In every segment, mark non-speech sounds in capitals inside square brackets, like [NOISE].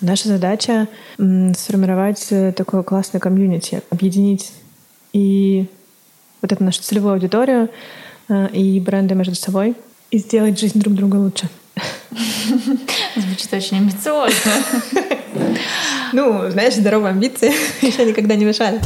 Наша задача сформировать э, такое классное комьюнити, объединить и вот эту нашу целевую аудиторию э, и бренды между собой и сделать жизнь друг друга лучше. [LAUGHS] Звучит очень амбициозно. [LAUGHS] Ну, знаешь, здоровые амбиции [LAUGHS] еще никогда не мешали.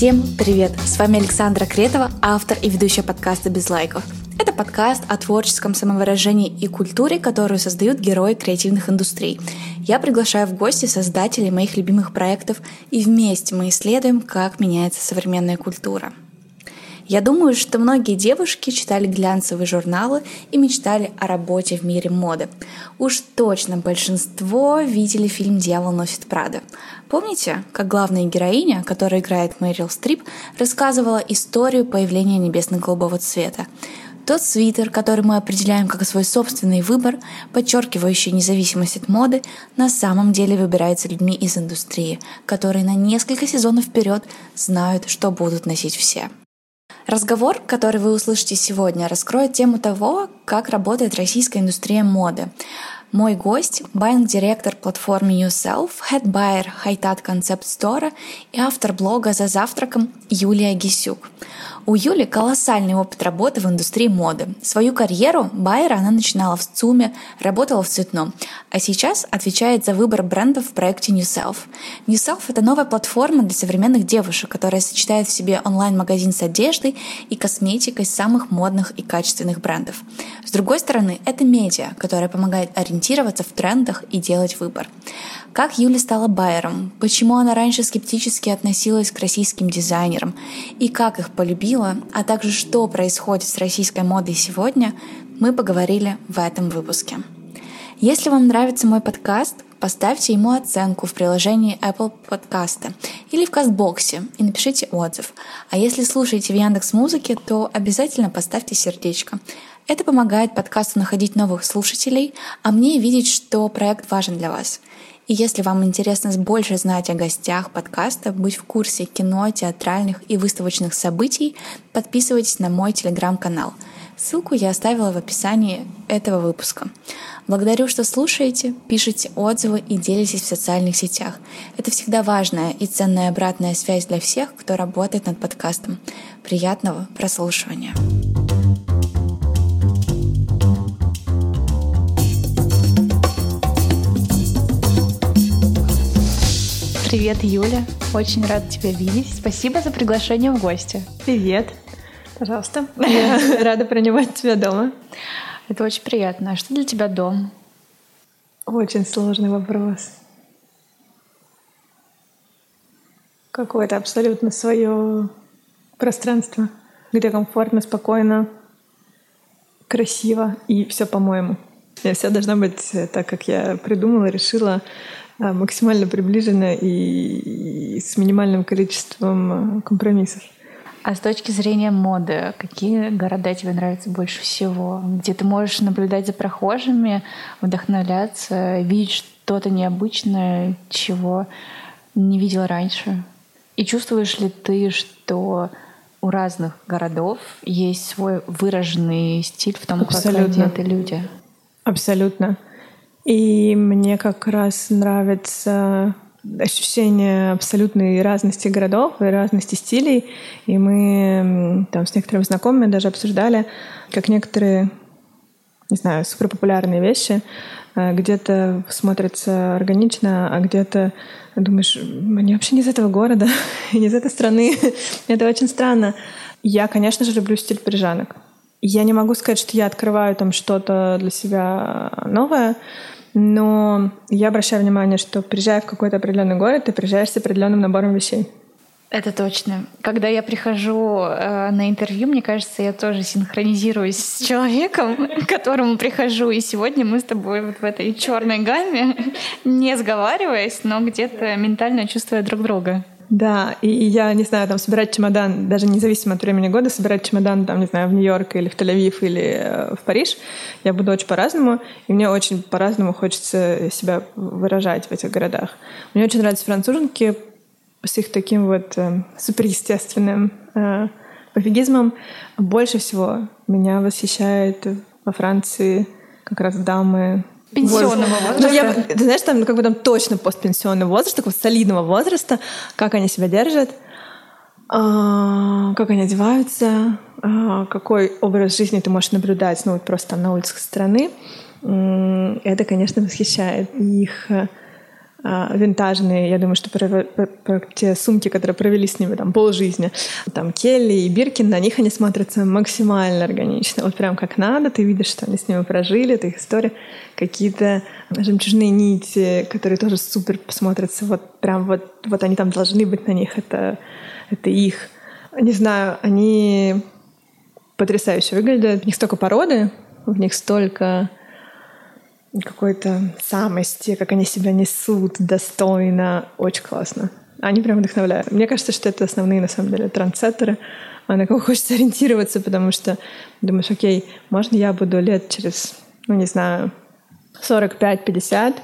Всем привет! С вами Александра Кретова, автор и ведущая подкаста «Без лайков». Это подкаст о творческом самовыражении и культуре, которую создают герои креативных индустрий. Я приглашаю в гости создателей моих любимых проектов, и вместе мы исследуем, как меняется современная культура. Я думаю, что многие девушки читали глянцевые журналы и мечтали о работе в мире моды. Уж точно большинство видели фильм «Дьявол носит Прада». Помните, как главная героиня, которая играет Мэрил Стрип, рассказывала историю появления небесно-голубого цвета? Тот свитер, который мы определяем как свой собственный выбор, подчеркивающий независимость от моды, на самом деле выбирается людьми из индустрии, которые на несколько сезонов вперед знают, что будут носить все. Разговор, который вы услышите сегодня, раскроет тему того, как работает российская индустрия моды. Мой гость – buying-директор платформы New Self, head-buyer Хайтат Concept Store и автор блога «За завтраком» Юлия Гесюк. У Юли колоссальный опыт работы в индустрии моды. Свою карьеру байера она начинала в ЦУМе, работала в Цветном, а сейчас отвечает за выбор брендов в проекте New Self. New Self — это новая платформа для современных девушек, которая сочетает в себе онлайн-магазин с одеждой и косметикой самых модных и качественных брендов. С другой стороны, это медиа, которая помогает ориентироваться в трендах и делать выбор. Как Юля стала байером, почему она раньше скептически относилась к российским дизайнерам и как их полюбила, а также что происходит с российской модой сегодня, мы поговорили в этом выпуске. Если вам нравится мой подкаст, поставьте ему оценку в приложении Apple Podcasts или в Кастбоксе и напишите отзыв. А если слушаете в Яндекс Музыке, то обязательно поставьте сердечко. Это помогает подкасту находить новых слушателей, а мне видеть, что проект важен для вас. И если вам интересно больше знать о гостях подкаста, быть в курсе кино, театральных и выставочных событий, подписывайтесь на мой телеграм-канал. Ссылку я оставила в описании этого выпуска. Благодарю, что слушаете, пишите отзывы и делитесь в социальных сетях. Это всегда важная и ценная обратная связь для всех, кто работает над подкастом. Приятного прослушивания. Привет, Юля. Очень рада тебя видеть. Спасибо за приглашение в гости. Привет. Пожалуйста. Я [LAUGHS] рада принимать тебя дома. Это очень приятно. А что для тебя дом? Очень сложный вопрос. Какое-то абсолютно свое пространство, где комфортно, спокойно, красиво и все по-моему. И все должно быть так, как я придумала, решила, максимально приближенно и, с минимальным количеством а, компромиссов. А с точки зрения моды, какие города тебе нравятся больше всего? Где ты можешь наблюдать за прохожими, вдохновляться, видеть что-то необычное, чего не видел раньше? И чувствуешь ли ты, что у разных городов есть свой выраженный стиль в том, Абсолютно. как одеты люди? Абсолютно. И мне как раз нравится ощущение абсолютной разности городов и разности стилей. И мы там с некоторыми знакомыми даже обсуждали, как некоторые, не знаю, суперпопулярные вещи э, где-то смотрятся органично, а где-то думаешь, они вообще не из этого города, [LAUGHS] не из этой страны. [LAUGHS] Это очень странно. Я, конечно же, люблю стиль парижанок. Я не могу сказать, что я открываю там что-то для себя новое, но я обращаю внимание, что приезжая в какой-то определенный город, ты приезжаешь с определенным набором вещей. Это точно. Когда я прихожу э, на интервью, мне кажется, я тоже синхронизируюсь с человеком, [LAUGHS] к которому прихожу. И сегодня мы с тобой вот в этой черной гамме, [LAUGHS] не сговариваясь, но где-то ментально чувствуя друг друга. Да, и я, не знаю, там собирать чемодан, даже независимо от времени года, собирать чемодан, там, не знаю, в Нью-Йорк или в Тель-Авив или э, в Париж, я буду очень по-разному, и мне очень по-разному хочется себя выражать в этих городах. Мне очень нравятся француженки с их таким вот э, суперестественным э, Пофигизмом больше всего меня восхищает во Франции как раз дамы Пенсионного возраста. Ну, я, ты знаешь, там как бы там точно постпенсионный возраст, такого солидного возраста, как они себя держат, а, как они одеваются, а, какой образ жизни ты можешь наблюдать, ну вот просто там на улицах страны. Это, конечно, восхищает. Их винтажные, я думаю, что про, про, про те сумки, которые провели с ними там полжизни, там Келли и Биркин, на них они смотрятся максимально органично, вот прям как надо, ты видишь, что они с ними прожили, это их история, какие-то жемчужные нити, которые тоже супер посмотрятся, вот прям вот, вот они там должны быть на них, это, это их. Не знаю, они потрясающе выглядят, в них столько породы, в них столько какой-то самости, как они себя несут достойно. Очень классно. Они прям вдохновляют. Мне кажется, что это основные, на самом деле, трансцепторы, а на кого [LAUGHS] хочется ориентироваться, потому что думаешь, окей, можно я буду лет через, ну, не знаю, 45-50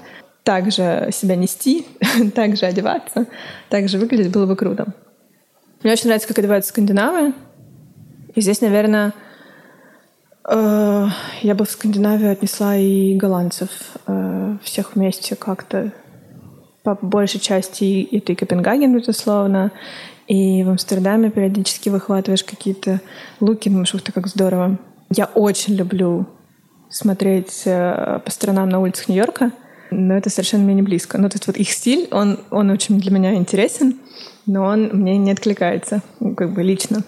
также себя нести, [LAUGHS] также одеваться, также выглядеть было бы круто. Мне очень нравится, как одеваются скандинавы. И здесь, наверное, я бы в Скандинавию отнесла и голландцев. Э, всех вместе как-то. По большей части и Копенгаген, безусловно. И в Амстердаме периодически выхватываешь какие-то луки, ух ты, как здорово. Я очень люблю смотреть э, по сторонам на улицах Нью-Йорка, но это совершенно мне не близко. Ну, то есть вот их стиль, он, он очень для меня интересен, но он мне не откликается, ну, как бы лично.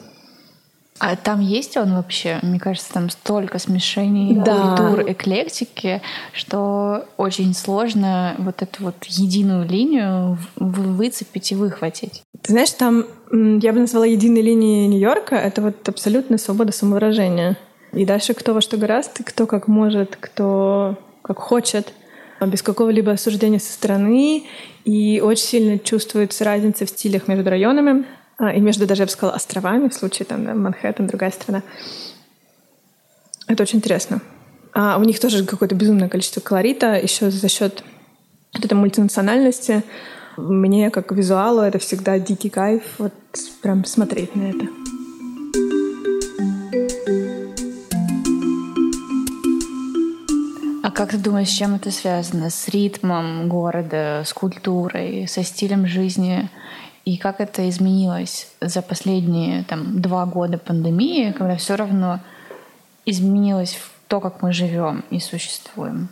А там есть он вообще? Мне кажется, там столько смешений да. культур, эклектики, что очень сложно вот эту вот единую линию выцепить и выхватить. Ты знаешь, там я бы назвала единой линией Нью-Йорка — это вот абсолютная свобода самовыражения. И дальше кто во что гораст, кто как может, кто как хочет, без какого-либо осуждения со стороны. И очень сильно чувствуется разница в стилях между районами. А, и между даже, я бы сказала, островами, в случае там да, Манхэттен, другая страна. Это очень интересно. А у них тоже какое-то безумное количество колорита, еще за счет вот этой мультинациональности. Мне, как визуалу, это всегда дикий кайф, вот прям смотреть на это. А как ты думаешь, с чем это связано? С ритмом города, с культурой, со стилем жизни и как это изменилось за последние там, два года пандемии, когда все равно изменилось то, как мы живем и существуем?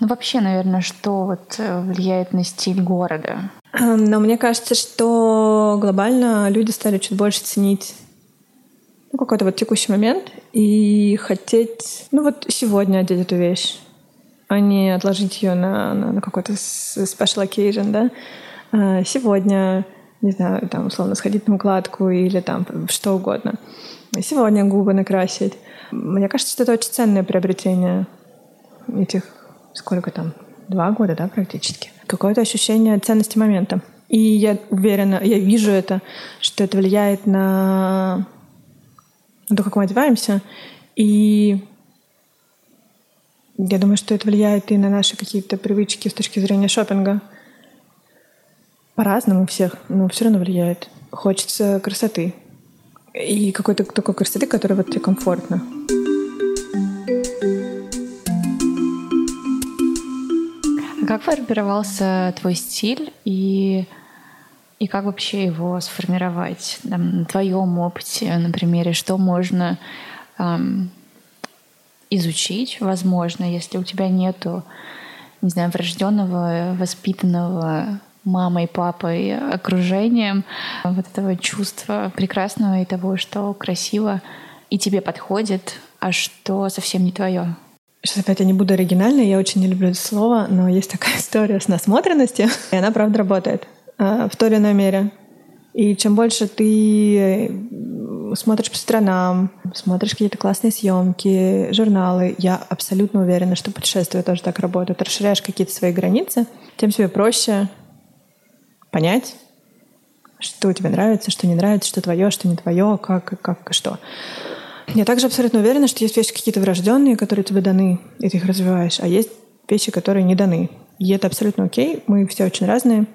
Ну, вообще, наверное, что вот э, влияет на стиль города? Эм, но мне кажется, что глобально люди стали чуть больше ценить ну, какой-то вот текущий момент и хотеть, ну вот сегодня одеть эту вещь, а не отложить ее на, на, на какой-то special occasion, да. Э, сегодня не знаю, там, условно, сходить на укладку или там что угодно. Сегодня губы накрасить. Мне кажется, что это очень ценное приобретение этих, сколько там, два года, да, практически. Какое-то ощущение ценности момента. И я уверена, я вижу это, что это влияет на то, как мы одеваемся. И я думаю, что это влияет и на наши какие-то привычки с точки зрения шопинга. По-разному всех, но все равно влияет. Хочется красоты. И какой-то такой красоты, которая вот тебе комфортно. А как формировался твой стиль и, и как вообще его сформировать? Там, на твоем опыте, на примере, что можно эм, изучить, возможно, если у тебя нету, не знаю, врожденного, воспитанного мамой, папой, окружением, вот этого чувства прекрасного и того, что красиво и тебе подходит, а что совсем не твое. Сейчас опять я не буду оригинальной, я очень не люблю это слово, но есть такая [LAUGHS] история с насмотренностью, и она правда работает а, в той или иной мере. И чем больше ты смотришь по сторонам, смотришь какие-то классные съемки, журналы, я абсолютно уверена, что путешествия тоже так работают. Расширяешь какие-то свои границы, тем себе проще понять, что тебе нравится, что не нравится, что твое, что не твое, как, как, что. Я также абсолютно уверена, что есть вещи какие-то врожденные, которые тебе даны, и ты их развиваешь, а есть вещи, которые не даны. И это абсолютно окей, мы все очень разные.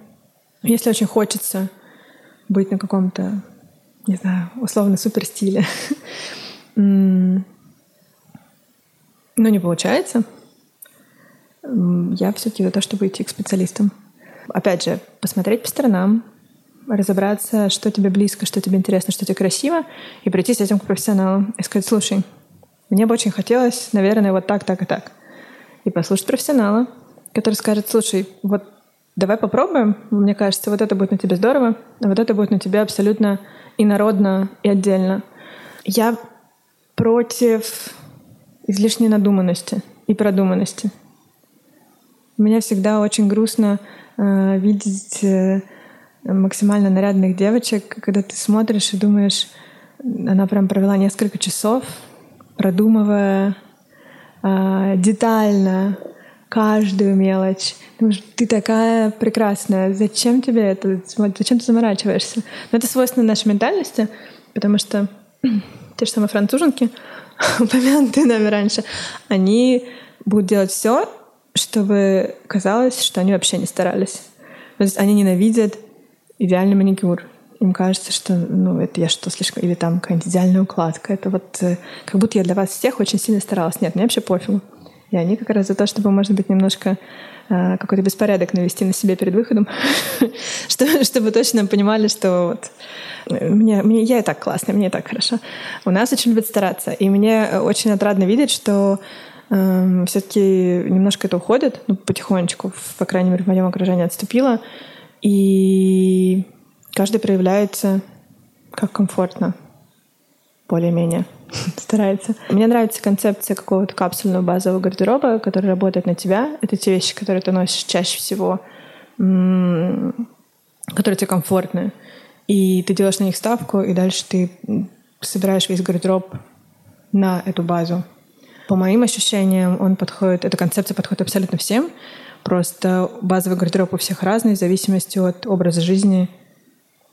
Если очень хочется быть на каком-то не знаю, условно супер стиле. [LAUGHS] Но не получается. Я все-таки за то, чтобы идти к специалистам. Опять же, посмотреть по сторонам, разобраться, что тебе близко, что тебе интересно, что тебе красиво, и прийти с этим к профессионалу и сказать, слушай, мне бы очень хотелось, наверное, вот так, так и так. И послушать профессионала, который скажет, слушай, вот давай попробуем, мне кажется, вот это будет на тебе здорово, а вот это будет на тебе абсолютно инородно и отдельно. Я против излишней надуманности и продуманности. Меня всегда очень грустно видеть э, максимально нарядных девочек, когда ты смотришь и думаешь, она прям провела несколько часов, продумывая э, детально каждую мелочь. Думаешь, ты такая прекрасная, зачем тебе это? Зачем ты заморачиваешься? Но это свойственно нашей ментальности, потому что [CLEARS THROAT] те же самые француженки, [LAUGHS] упомянутые нами раньше, они будут делать все, чтобы казалось, что они вообще не старались. То есть они ненавидят идеальный маникюр. Им кажется, что ну, это я что, слишком... Или там какая-нибудь идеальная укладка. Это вот э, как будто я для вас всех очень сильно старалась. Нет, мне вообще пофигу. И они как раз за то, чтобы, может быть, немножко э, какой-то беспорядок навести на себе перед выходом, [LAUGHS] чтобы, чтобы точно понимали, что вот э, мне, мне, я и так классная, мне и так хорошо. У нас очень любят стараться. И мне очень отрадно видеть, что все-таки немножко это уходит, ну, потихонечку, по крайней мере, в моем окружении отступило. И каждый проявляется как комфортно, более-менее [LAUGHS] старается. Мне нравится концепция какого-то капсульного базового гардероба, который работает на тебя. Это те вещи, которые ты носишь чаще всего, которые тебе комфортны. И ты делаешь на них ставку, и дальше ты собираешь весь гардероб на эту базу. По моим ощущениям, он подходит, эта концепция подходит абсолютно всем. Просто базовый гардероб у всех разный в зависимости от образа жизни,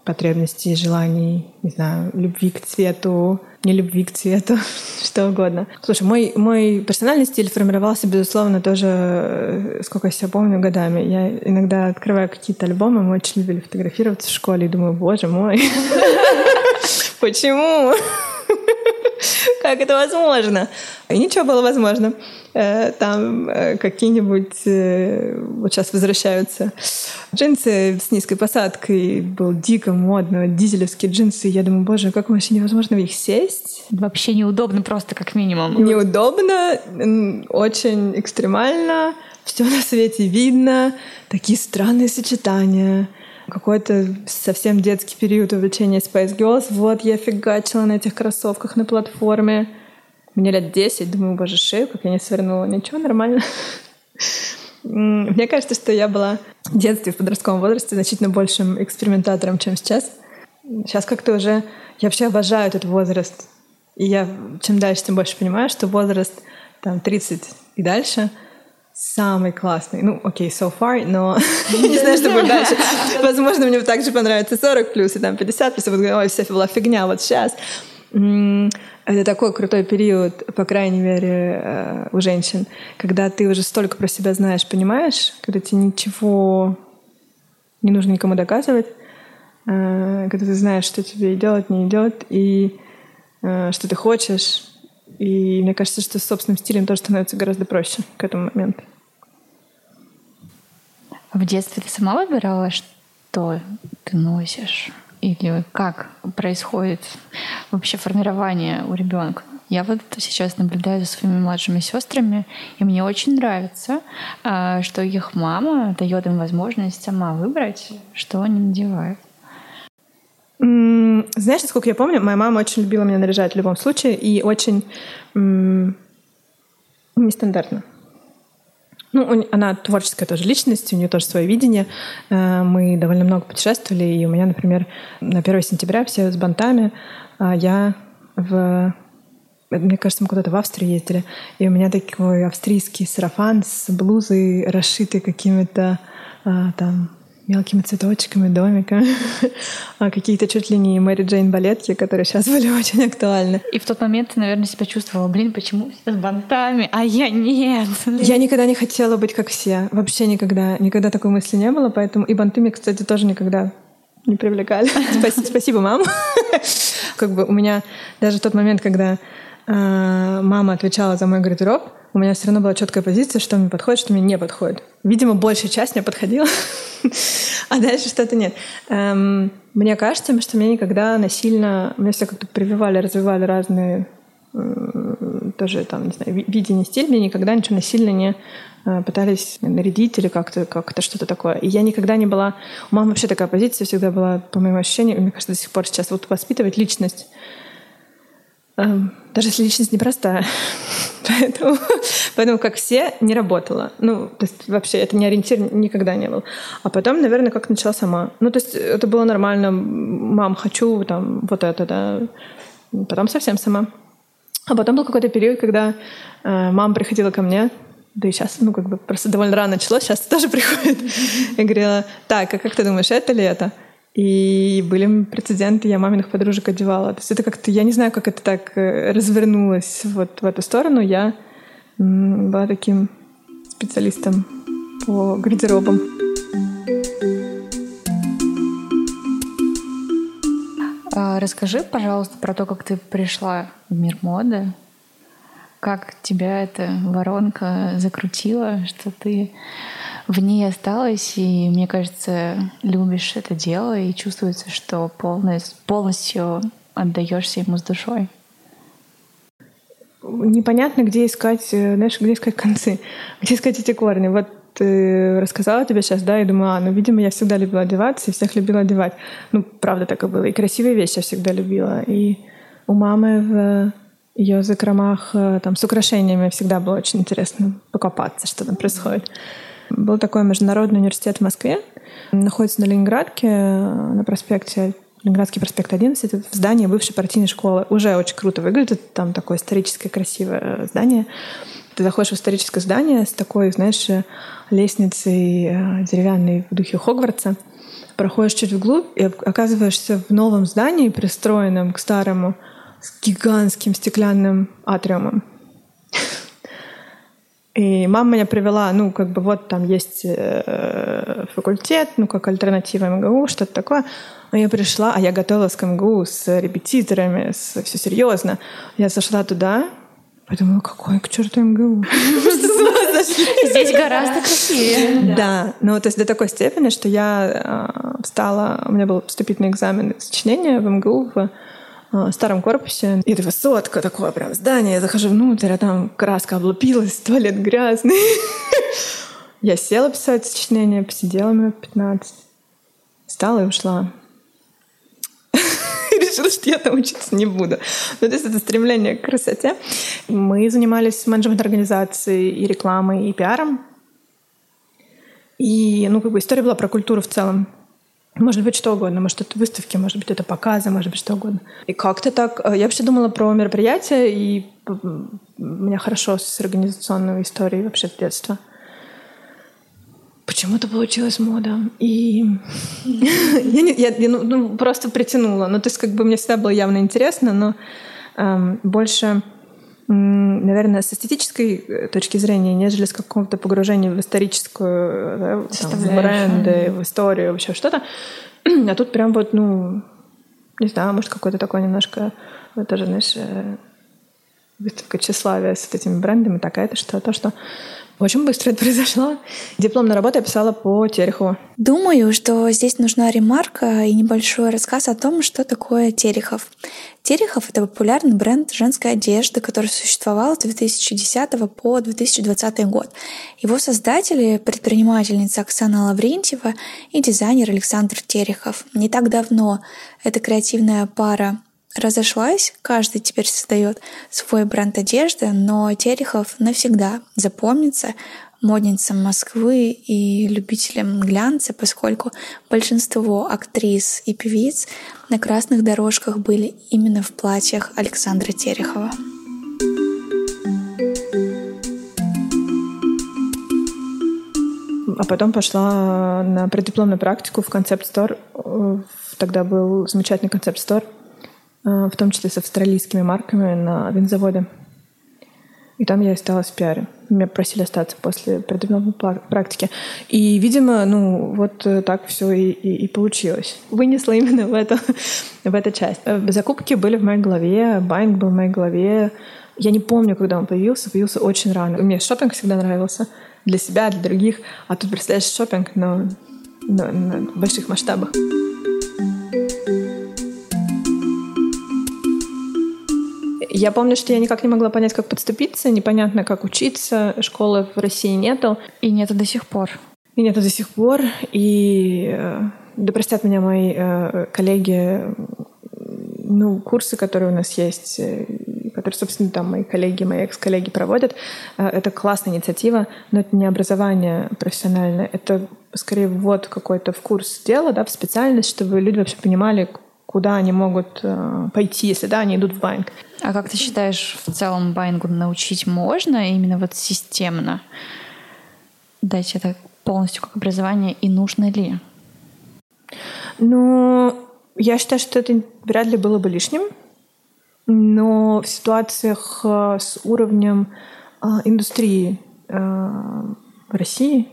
потребностей, желаний, не знаю, любви к цвету, не любви к цвету, [LAUGHS] что угодно. Слушай, мой, мой персональный стиль формировался, безусловно, тоже, э, сколько я себя помню, годами. Я иногда открываю какие-то альбомы, мы очень любили фотографироваться в школе и думаю, боже мой, [LAUGHS] почему? [LAUGHS] [LAUGHS] Как это возможно? И ничего было возможно. Э, там э, какие-нибудь... Э, вот сейчас возвращаются джинсы с низкой посадкой. Был дико модно. Дизелевские джинсы. Я думаю, боже, как вообще невозможно в них сесть? Вообще неудобно просто, как минимум. Неудобно, очень экстремально. Все на свете видно. Такие странные сочетания какой-то совсем детский период увлечения Spice Girls. Вот я фигачила на этих кроссовках на платформе. Мне лет 10, думаю, боже, шею, как я не свернула. Ничего, нормально. Мне кажется, что я была в детстве, в подростковом возрасте значительно большим экспериментатором, чем сейчас. Сейчас как-то уже... Я вообще обожаю этот возраст. И я чем дальше, тем больше понимаю, что возраст там 30 и дальше — самый классный. Ну, окей, okay, so far, но [LAUGHS] не знаю, что будет дальше. Возможно, мне также понравится 40 плюс и там 50 плюс, и вот ой, вся была фигня вот сейчас. Это такой крутой период, по крайней мере, э, у женщин, когда ты уже столько про себя знаешь, понимаешь, когда тебе ничего не нужно никому доказывать, э, когда ты знаешь, что тебе идет, не идет, и э, что ты хочешь, и мне кажется, что с собственным стилем тоже становится гораздо проще к этому моменту. В детстве ты сама выбирала, что ты носишь? Или как происходит вообще формирование у ребенка? Я вот сейчас наблюдаю за своими младшими сестрами, и мне очень нравится, а, что их мама дает им возможность сама выбрать, что они надевают. Знаешь, насколько я помню, моя мама очень любила меня наряжать в любом случае и очень нестандартно. Ну, она творческая тоже личность, у нее тоже свое видение. Э, мы довольно много путешествовали, и у меня, например, на 1 сентября все с бантами, а я в мне кажется, мы куда-то в Австрию ездили, и у меня такой австрийский сарафан с блузой, расшитый какими-то а, там мелкими цветочками, домиками, [LAUGHS] а какие-то чуть ли не Мэри Джейн балетки, которые сейчас были [LAUGHS] очень актуальны. И в тот момент ты, наверное, себя чувствовала, блин, почему все с бантами, а я нет. [LAUGHS] Я никогда не хотела быть как все, вообще никогда, никогда такой мысли не было, поэтому и банты мне, кстати, тоже никогда не привлекали. Спасибо, мам. Как бы у меня даже тот момент, когда мама отвечала за мой гардероб, у меня все равно была четкая позиция, что мне подходит, что мне не подходит. Видимо, большая часть мне подходила, [LAUGHS] а дальше что-то нет. Эм, мне кажется, что меня никогда насильно... Меня все как-то прививали, развивали разные тоже там, не знаю, видение стиль, мне никогда ничего насильно не э, пытались нарядить или как-то как что-то такое. И я никогда не была... У мамы вообще такая позиция всегда была, по моему ощущению, и мне кажется, до сих пор сейчас вот воспитывать личность даже если личность непростая. [LAUGHS] поэтому, поэтому, как все, не работала. Ну, то есть вообще это не ориентир никогда не был. А потом, наверное, как начала сама. Ну, то есть это было нормально. Мам, хочу там вот это, да. Потом совсем сама. А потом был какой-то период, когда э, мама приходила ко мне, да и сейчас, ну, как бы просто довольно рано началось, сейчас тоже [LAUGHS] приходит, и говорила, так, а как ты думаешь, это ли это? И были прецеденты, я маминых подружек одевала. То есть это как-то, я не знаю, как это так э, развернулось вот в эту сторону. Я была таким специалистом по гардеробам. А, расскажи, пожалуйста, про то, как ты пришла в мир моды. Как тебя эта воронка закрутила, что ты в ней осталась, и, мне кажется, любишь это дело, и чувствуется, что полностью, полностью отдаешься ему с душой. Непонятно, где искать, э, знаешь, где искать концы, [LAUGHS] где искать эти корни. Вот ты рассказала тебе сейчас, да, и думаю, а, ну, видимо, я всегда любила одеваться и всех любила одевать. Ну, правда так и было. И красивые вещи я всегда любила. И у мамы в ее закромах э, там с украшениями всегда было очень интересно покопаться, что там происходит. Был такой международный университет в Москве. Находится на Ленинградке, на проспекте Ленинградский проспект 11, в здании бывшей партийной школы. Уже очень круто выглядит. Там такое историческое красивое здание. Ты заходишь в историческое здание с такой, знаешь, лестницей э, деревянной в духе Хогвартса. Проходишь чуть вглубь и оказываешься в новом здании, пристроенном к старому, с гигантским стеклянным атриумом. И мама меня привела, ну, как бы вот там есть э, факультет, ну, как альтернатива МГУ, что-то такое. Но я пришла, а я готовилась к МГУ с репетиторами, с, все серьезно. Я зашла туда, подумала, какой к черту МГУ? Здесь гораздо красивее. Да, ну, то есть до такой степени, что я э, встала, у меня был вступительный экзамен сочинения в МГУ в а, старом корпусе. И это высотка, такое прям здание. Я захожу внутрь, а там краска облупилась, туалет грязный. [LAUGHS] Я села писать сочинение, посидела минут 15. Встала и ушла. [LAUGHS] решила, что я там учиться не буду. Ну, то есть это стремление к красоте. Мы занимались менеджмент организации и рекламой, и пиаром. И, ну, как бы история была про культуру в целом. Может быть, что угодно. Может, это выставки, может быть, это показы, может быть, что угодно. И как-то так... Э, я вообще думала про мероприятия, и у меня хорошо с организационной историей вообще с детства. Почему-то получилась мода. И [LAUGHS] я, не, я ну, ну, просто притянула. Ну, то есть, как бы мне всегда было явно интересно, но эм, больше наверное, с эстетической э, точки зрения, нежели с какого-то погружения в историческую, да, там, в бренды, в историю, вообще что-то. [CLEARS THROAT] А тут прям вот, ну, не знаю, может, какой-то такой немножко, вот тоже, знаешь, э, выставка тщеславия с этими брендами такая, то что то, что очень быстро это [LAUGHS] произошло. Дипломную работу я писала по Терехову. Думаю, что здесь нужна ремарка и небольшой рассказ о том, что такое Терехов. Терехов — это популярный бренд женской одежды, который существовал с 2010 по 2020 год. Его создатели — предпринимательница Оксана Лаврентьева и дизайнер Александр Терехов. Не так давно эта креативная пара разошлась, каждый теперь создает свой бренд одежды, но Терехов навсегда запомнится модницам Москвы и любителям глянца, поскольку большинство актрис и певиц на красных дорожках были именно в платьях Александра Терехова. А потом пошла на преддипломную практику в концепт-стор. Тогда был замечательный концепт-стор Э, в том числе с австралийскими марками на винзаводе. И там я осталась в пиаре. Меня просили остаться после преддипломной практики. И, видимо, ну, вот э, так все и, и, и получилось. Вынесла именно в эту, в эту часть. Э, закупки были в моей голове, байнг был в моей голове. Я не помню, когда он появился. Появился очень рано. Мне шопинг всегда нравился. Для себя, для других. А тут, представляешь, шопинг, но, но на больших масштабах. Я помню, что я никак не могла понять, как подступиться, непонятно, как учиться, школы в России нету. И нету до сих пор. И нету до сих пор. И э, да простят меня мои э, коллеги, ну, курсы, которые у нас есть, э, которые, собственно, там мои коллеги, мои экс-коллеги проводят, это классная инициатива, но это не образование профессиональное, это скорее вот какой-то в курс дела, да, в специальность, чтобы люди вообще понимали, куда они могут пойти, если да, они идут в банк. А как ты считаешь, в целом байнгу научить можно именно вот системно? Дать это полностью как образование и нужно ли? Ну, я считаю, что это вряд ли было бы лишним, но в ситуациях э, с уровнем э, индустрии э, в России,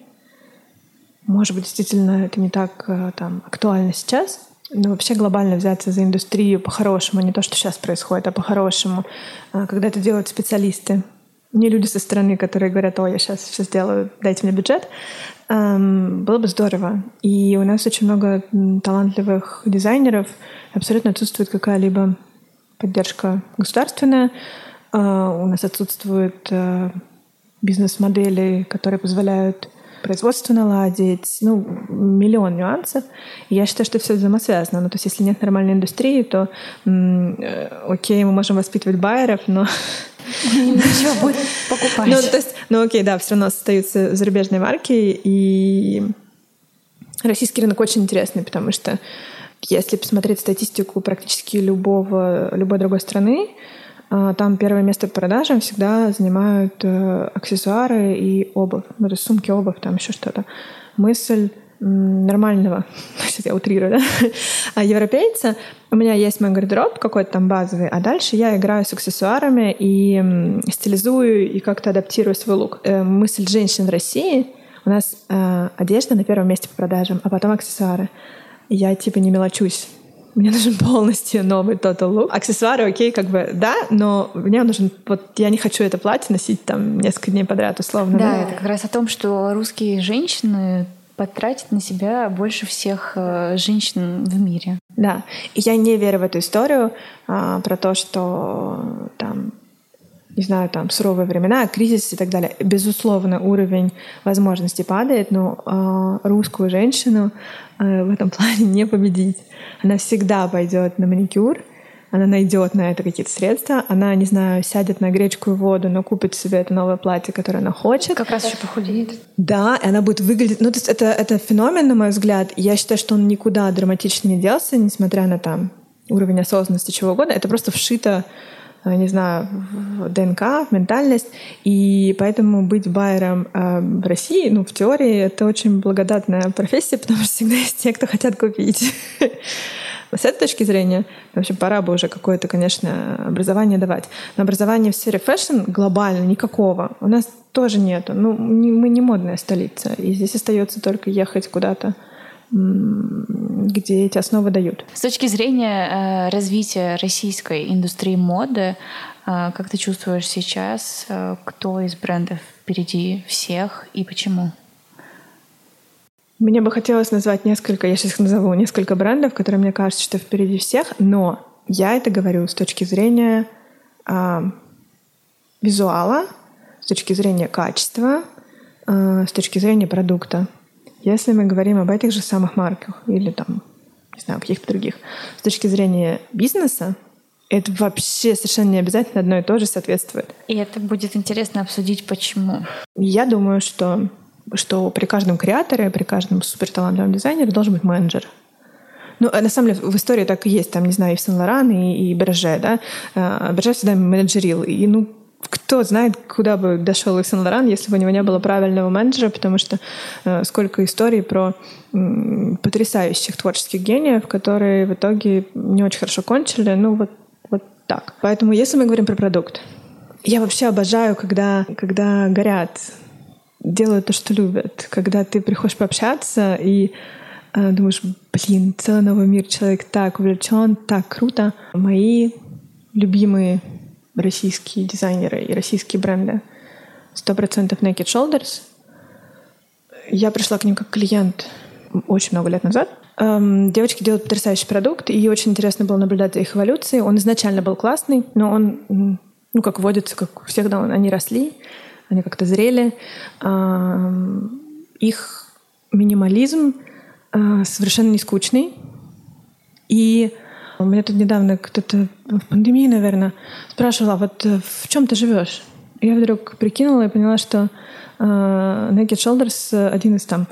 может быть, действительно это не так там, актуально сейчас, ну, вообще глобально взяться за индустрию по-хорошему, не то, что сейчас происходит, а по-хорошему, а, когда это делают специалисты, не люди со стороны, которые говорят, о, я сейчас все сделаю, дайте мне бюджет, было бы здорово. И у нас очень много талантливых дизайнеров, абсолютно отсутствует какая-либо поддержка государственная, а, у нас отсутствуют а, бизнес-модели, которые позволяют производство наладить, ну, миллион нюансов. Я считаю, что все взаимосвязано. Ну, то есть, если нет нормальной индустрии, то э, окей, мы можем воспитывать байеров, но [LAUGHS] Ничего будет покупать. Ну, то есть, ну окей, да, все равно остаются зарубежные марки, и российский рынок очень интересный, потому что если посмотреть статистику практически любого, любой другой страны, там первое место по продажам всегда занимают э, аксессуары и обувь. Ну, то есть сумки, обувь, там еще что-то. Мысль нормального, [LAUGHS] сейчас я утрирую, да, а европейца, у меня есть мой гардероб какой-то там базовый, а дальше я играю с аксессуарами и стилизую и как-то адаптирую свой лук. Э, мысль женщин в России, у нас э, одежда на первом месте по продажам, а потом аксессуары. Я типа не мелочусь мне нужен [LAUGHS] полностью новый total look. Аксессуары, окей, как бы, да, но мне нужен, вот я не хочу это платье носить там несколько дней подряд, условно. Да, да, это как раз о том, что русские женщины потратят на себя больше всех э, женщин в мире. Да, и я не верю в эту историю а, про то, что там не знаю, там, суровые времена, кризис и так далее. Безусловно, уровень возможностей падает, но э, русскую женщину э, в этом [LAUGHS] плане не победить. Она всегда пойдет на маникюр, она найдет на это какие-то средства, она, не знаю, сядет на гречку и воду, но купит себе это новое платье, которое она хочет. Как раз еще похудеет. Да, и она будет выглядеть... Ну, то есть это, это феномен, на мой взгляд. Я считаю, что он никуда драматично не делся, несмотря на там уровень осознанности чего угодно. Это просто вшито не знаю, в ДНК, в ментальность. И поэтому быть байером э, в России, ну, в теории, это очень благодатная профессия, [LAUGHS] потому что всегда есть те, кто хотят купить. [LAUGHS] С этой точки зрения, вообще пора бы уже какое-то, конечно, образование давать. Но образования в сфере fashion глобально никакого у нас тоже нету. Ну, мы не модная столица, и здесь остается только ехать куда-то где эти основы дают. С точки зрения э, развития российской индустрии моды, э, как ты чувствуешь сейчас, э, кто из брендов впереди всех и почему? Мне бы хотелось назвать несколько, я сейчас назову, несколько брендов, которые мне кажется, что впереди всех, но я это говорю с точки зрения э, визуала, с точки зрения качества, э, с точки зрения продукта. Если мы говорим об этих же самых марках или там, не знаю, каких-то других, с точки зрения бизнеса, это вообще совершенно не обязательно одно и то же соответствует. И это будет интересно обсудить, почему. Я думаю, что, что при каждом креаторе, при каждом суперталантливом дизайнере должен быть менеджер. Ну, а на самом деле, в истории так и есть. Там, не знаю, и в Сен-Лоран, и, и Берже, да. А, Берже всегда менеджерил. И, ну, кто знает, куда бы дошел Ив Сен-Лоран, если бы у него не было правильного менеджера, потому что э, сколько историй про э, потрясающих творческих гениев, которые в итоге не очень хорошо кончили, ну вот, вот так. Поэтому если мы говорим про продукт, Я вообще обожаю, когда, когда горят, делают то, что любят. Когда ты приходишь пообщаться и э, думаешь, блин, целый новый мир, человек так увлечен, так круто. Мои любимые российские дизайнеры и российские бренды. Сто процентов Naked Shoulders. Я пришла к ним как клиент очень много лет назад. Эм, девочки делают потрясающий продукт, и очень интересно было наблюдать за их эволюцией. Он изначально был классный, но он, ну, как водится, как у всех, да, они росли, они как-то зрели. Эм, их минимализм э, совершенно не скучный. И у меня тут недавно кто-то в пандемии, наверное, спрашивал, а вот э, в чем ты живешь? Я вдруг прикинула и поняла, что э, Naked Shoulders один из там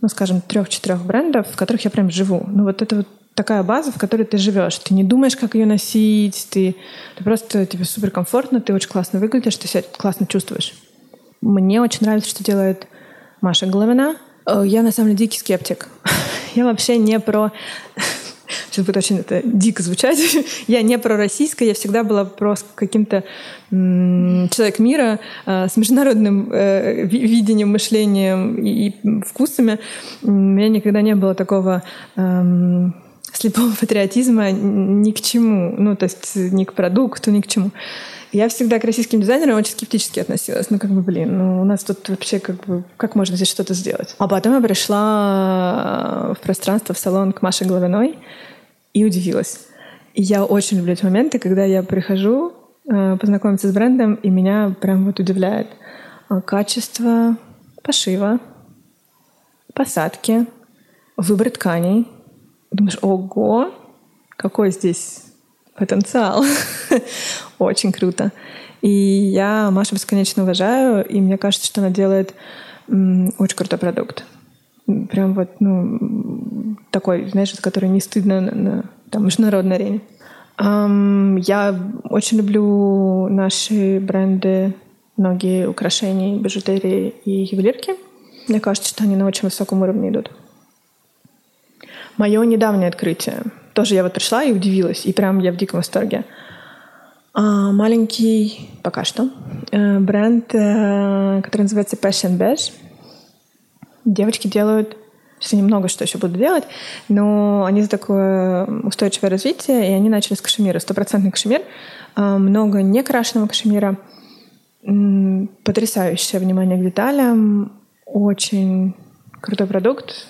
ну, скажем, трех-четырех брендов, в которых я прям живу. Ну, вот это вот такая база, в которой ты живешь. Ты не думаешь, как ее носить, ты, ты просто тебе супер комфортно, ты очень классно выглядишь, ты себя классно чувствуешь. Мне очень нравится, что делает Маша Головина. Э, я на самом деле дикий скептик. [LAUGHS] Я вообще не про сейчас будет очень это дико звучать, [LAUGHS] я не пророссийская, я всегда была просто каким-то человек мира э, с международным э, видением, мышлением и, вкусами. У меня никогда не было такого эм, слепого патриотизма ни к чему, ну, то есть ни к продукту, ни к чему. Я всегда к российским дизайнерам очень скептически относилась. Ну, как бы, блин, ну, у нас тут вообще как бы... Как можно здесь что-то сделать? А потом я пришла в пространство, в салон к Маше Головиной, и удивилась. И я очень люблю эти моменты, когда я прихожу э, познакомиться с брендом, и меня прям вот удивляет э, качество пошива, посадки, выбор тканей. Думаешь, ого, какой здесь потенциал. [LAUGHS] Очень круто. И я Машу бесконечно уважаю, и мне кажется, что она делает очень крутой продукт прям вот, ну, такой, знаешь, который не стыдно на, на там, международной арене. Um, я очень люблю наши бренды, многие украшения, бижутерии и ювелирки. Мне кажется, что они на очень высоком уровне идут. Мое недавнее открытие. Тоже я вот пришла и удивилась, и прям я в диком восторге. А, маленький, пока что, э, бренд, э, который называется Passion Beige — девочки делают Сейчас они много что еще будут делать, но они за такое устойчивое развитие, и они начали с кашемира, стопроцентный кашемир, а, много некрашенного кашемира, потрясающее внимание к деталям, очень крутой продукт,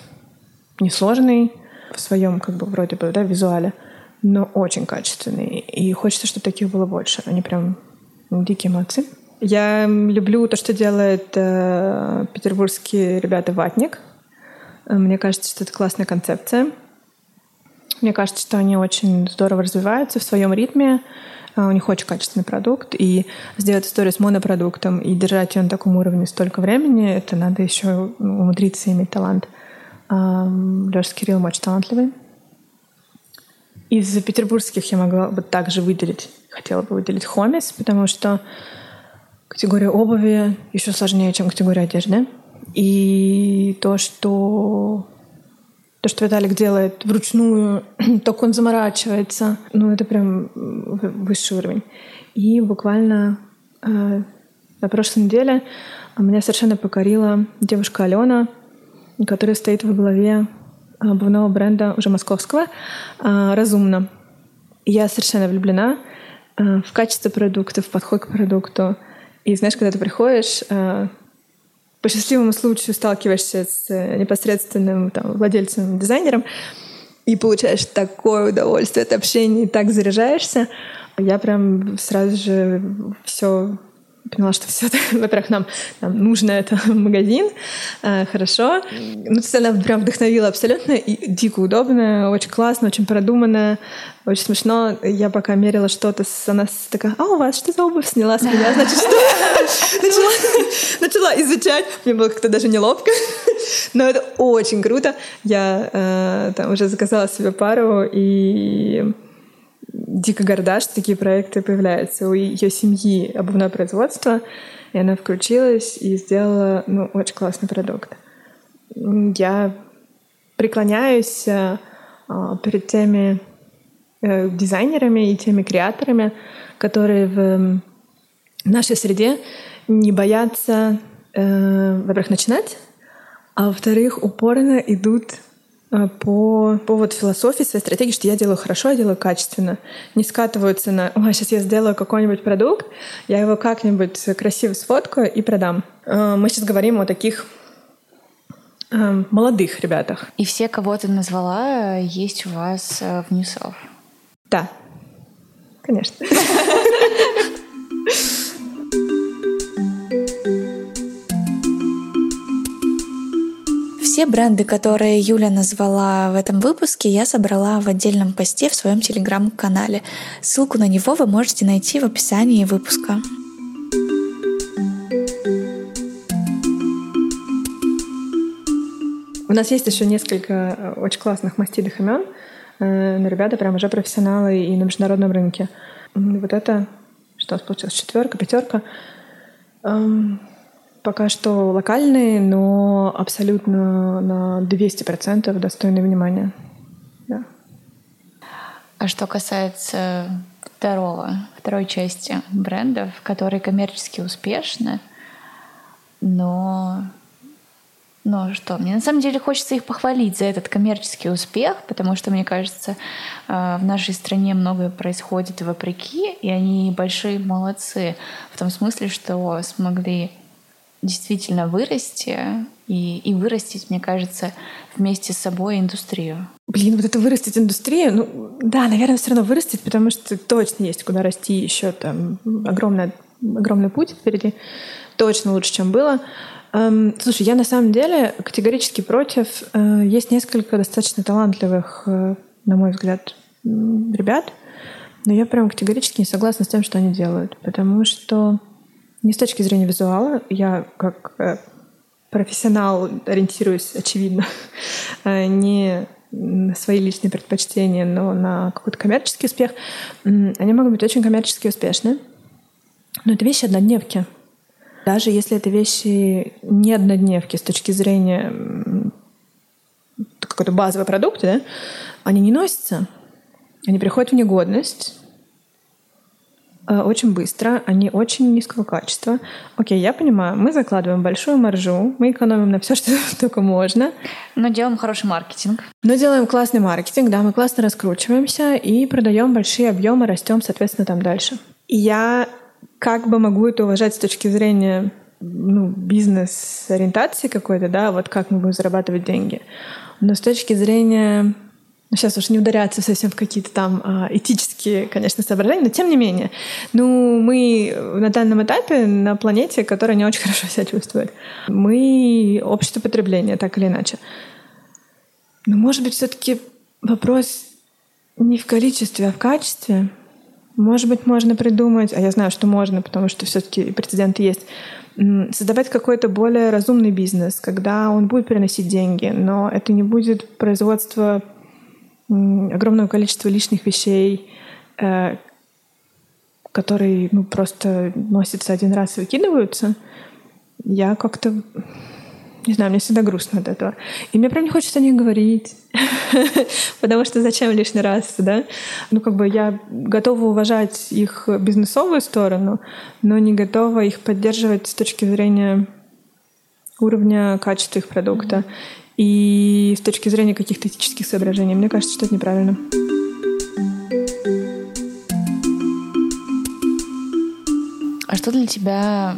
несложный в своем, как бы, вроде бы, да, визуале, но очень качественный. И хочется, чтобы таких было больше. Они прям дикие молодцы. Я люблю то, что делает э, петербургские ребята «Ватник». Мне кажется, что это классная концепция. Мне кажется, что они очень здорово развиваются в своем ритме. Э, у них очень качественный продукт. И сделать историю с монопродуктом и держать ее на таком уровне столько времени, это надо еще умудриться иметь талант. Леша с Кириллом очень талантливый. Из петербургских я могла бы также выделить, хотела бы выделить Хомис, потому что Категория обуви еще сложнее, чем категория одежды. И то, что то, что Виталик делает вручную, [CLEARS THROAT] так он заморачивается, ну, это прям высший уровень. И буквально э, на прошлой неделе меня совершенно покорила девушка Алена, которая стоит во главе обувного бренда уже московского э, «Разумно». я совершенно влюблена э, в качество продукта, в подход к продукту — и знаешь, когда ты приходишь, э, по счастливому случаю сталкиваешься с э, непосредственным там, владельцем, дизайнером, и получаешь такое удовольствие от общения, и так заряжаешься. Я прям сразу же все поняла, что все, [LAUGHS] во-первых, нам, нам нужно это [LAUGHS] магазин, э, хорошо. Ну, она прям вдохновила абсолютно, и дико удобно, очень классно, очень продуманно, очень смешно. Я пока мерила что-то, она такая, а у вас что за обувь сняла с меня? Значит, что? [LAUGHS] начала, начала изучать. Мне было как-то даже неловко. Но это очень круто. Я э, там уже заказала себе пару, и дико горда, что такие проекты появляются. У ее семьи обувное производство, и она включилась и сделала ну, очень классный продукт. Я преклоняюсь э, перед теми э, дизайнерами и теми креаторами, которые в нашей среде не боятся, э, во-первых, начинать, а во-вторых, упорно идут по, по вот философии своей стратегии, что я делаю хорошо, я делаю качественно. Не скатываются на «Ой, сейчас я сделаю какой-нибудь продукт, я его как-нибудь красиво сфоткаю и продам». Э, мы сейчас говорим о таких э, молодых ребятах. И все, кого ты назвала, есть у вас в Ньюсов? Да, конечно. [LAUGHS] Все бренды, которые Юля назвала в этом выпуске, я собрала в отдельном посте в своем телеграм-канале. Ссылку на него вы можете найти в описании выпуска. У нас есть еще несколько э, очень классных мастильных имен, э, но ребята прям уже профессионалы и на международном рынке. Вот это, что у нас получилось, четверка, пятерка. Пока что локальные, но абсолютно на 200% достойны внимания. Да. А что касается второго, второй части брендов, которые коммерчески успешны, но но что, мне на самом деле хочется их похвалить за этот коммерческий успех, потому что, мне кажется, э, в нашей стране многое происходит вопреки, и они большие молодцы в том смысле, что смогли действительно вырасти и, и вырастить, мне кажется, вместе с собой индустрию. Блин, вот это вырастить индустрию, ну да, наверное, все равно вырастет, потому что точно есть куда расти еще там огромный, огромный путь впереди, точно лучше, чем было. Эм, слушай, я на самом деле категорически против. Э, есть несколько достаточно талантливых, э, на мой взгляд, ребят, но я прям категорически не согласна с тем, что они делают, потому что не с точки зрения визуала. Я как э, профессионал ориентируюсь, очевидно, [LAUGHS] э, не на свои личные предпочтения, но на какой-то коммерческий успех. Они могут быть очень коммерчески успешны, но это вещи однодневки. Даже если это вещи не однодневки с точки зрения какой-то базовый продукт, да, они не носятся. Они приходят в негодность, очень быстро, они очень низкого качества. Окей, я понимаю, мы закладываем большую маржу, мы экономим на все, [LAUGHS] что только можно. Но делаем хороший маркетинг. Но делаем классный маркетинг, да, мы классно раскручиваемся и продаем большие объемы, растем, соответственно, там дальше. И я как бы могу это уважать с точки зрения ну, бизнес-ориентации какой-то, да, вот как мы будем зарабатывать деньги. Но с точки зрения ну, сейчас уж не ударяться совсем в какие-то там а, этические, конечно, соображения, но тем не менее. Ну, мы на данном этапе на планете, которая не очень [LAUGHS] хорошо себя чувствует. Мы общество потребления, так или иначе. Но, может быть, все-таки вопрос не в количестве, а в качестве. Может быть, можно придумать, а я знаю, что можно, потому что все-таки прецеденты есть, создавать какой-то более разумный бизнес, когда он будет приносить деньги, но это не будет производство огромное количество лишних вещей, э, которые ну, просто носятся один раз и выкидываются, я как-то, не знаю, мне всегда грустно от этого. И мне прям не хочется о них говорить, [LAUGHS] потому что зачем лишний раз, да? Ну, как бы я готова уважать их бизнесовую сторону, но не готова их поддерживать с точки зрения уровня качества их продукта. Mm-hmm. И с точки зрения каких-то этических соображений, мне кажется, что это неправильно. А что для тебя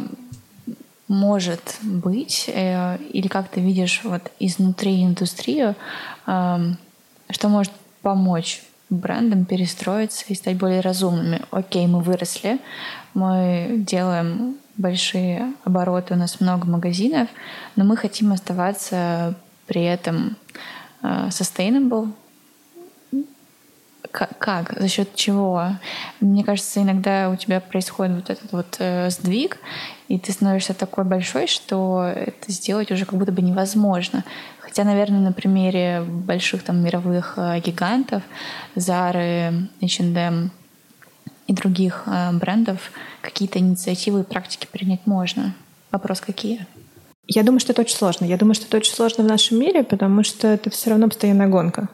может быть, э, или как ты видишь вот изнутри индустрию, э, что может помочь брендам перестроиться и стать более разумными? Окей, мы выросли, мы делаем большие обороты, у нас много магазинов, но мы хотим оставаться при этом э, sustainable. Как? За счет чего? Мне кажется, иногда у тебя происходит вот этот вот э, сдвиг, и ты становишься такой большой, что это сделать уже как будто бы невозможно. Хотя, наверное, на примере больших там мировых э, гигантов, Zara, H&M и других э, брендов какие-то инициативы и практики принять можно. Вопрос какие? Я думаю, что это очень сложно. Я думаю, что это очень сложно в нашем мире, потому что это все равно постоянная гонка.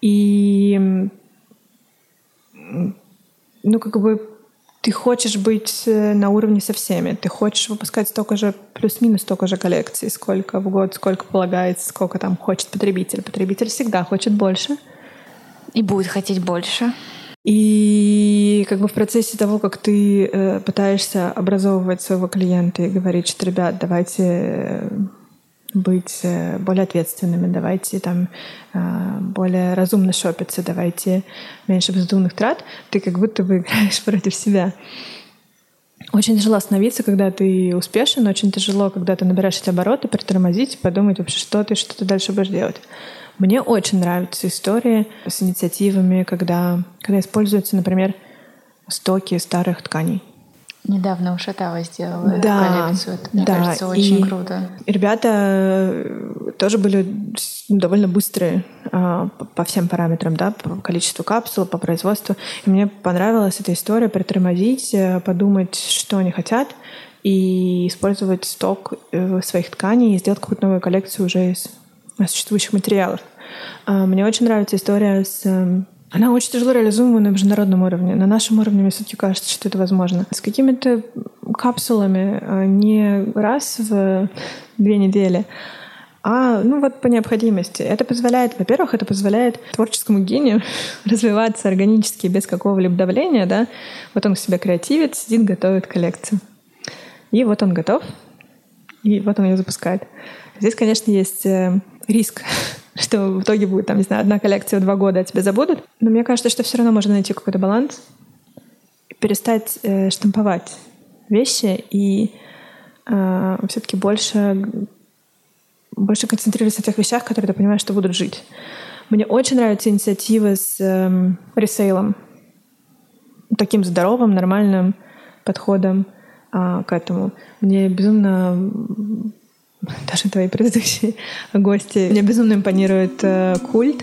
И ну, как бы ты хочешь быть э, на уровне со всеми, ты хочешь выпускать столько же, плюс-минус столько же коллекций, сколько в год, сколько полагается, сколько там хочет потребитель. Потребитель всегда хочет больше. И будет хотеть больше. И как бы в процессе того, как ты э, пытаешься образовывать своего клиента и говорить, что, ребят, давайте э, быть э, более ответственными, давайте там э, более разумно шопиться, давайте меньше бездумных трат, ты как будто бы [LAUGHS] играешь против себя. Очень тяжело остановиться, когда ты успешен, очень тяжело, когда ты набираешь эти обороты, притормозить, подумать вообще, что ты, что ты дальше будешь делать. Мне очень нравятся истории с инициативами, когда, когда используются, например, стоки старых тканей. Недавно у Шатава сделала да, коллекцию. Это, мне да, кажется, очень и круто. Ребята э, тоже были довольно быстрые а, по всем параметрам, да, по количеству капсул, по производству. И мне понравилась эта история притормозить, э, подумать, что они хотят, и использовать сток э, своих тканей и сделать какую-то новую коллекцию уже из существующих материалов. А, мне очень нравится история с... Эм, она очень тяжело реализуема на международном уровне. На нашем уровне мне все-таки кажется, что это возможно. С какими-то капсулами а, не раз в две недели, а ну вот по необходимости. Это позволяет, во-первых, это позволяет творческому гению [LAUGHS] развиваться органически без какого-либо давления, да. Вот он к себе креативит, сидит, готовит коллекцию. И вот он готов, и вот он ее запускает. Здесь, конечно, есть э, риск, [LAUGHS] что в итоге будет, там, не знаю, одна коллекция два года, а тебя забудут. Но мне кажется, что все равно можно найти какой-то баланс, перестать э, штамповать вещи и э, все-таки больше, больше концентрироваться на тех вещах, которые ты понимаешь, что будут жить. Мне очень нравятся инициативы с э, ресейлом, таким здоровым, нормальным подходом э, к этому. Мне безумно даже твои предыдущие гости. Мне безумно импонирует э, культ.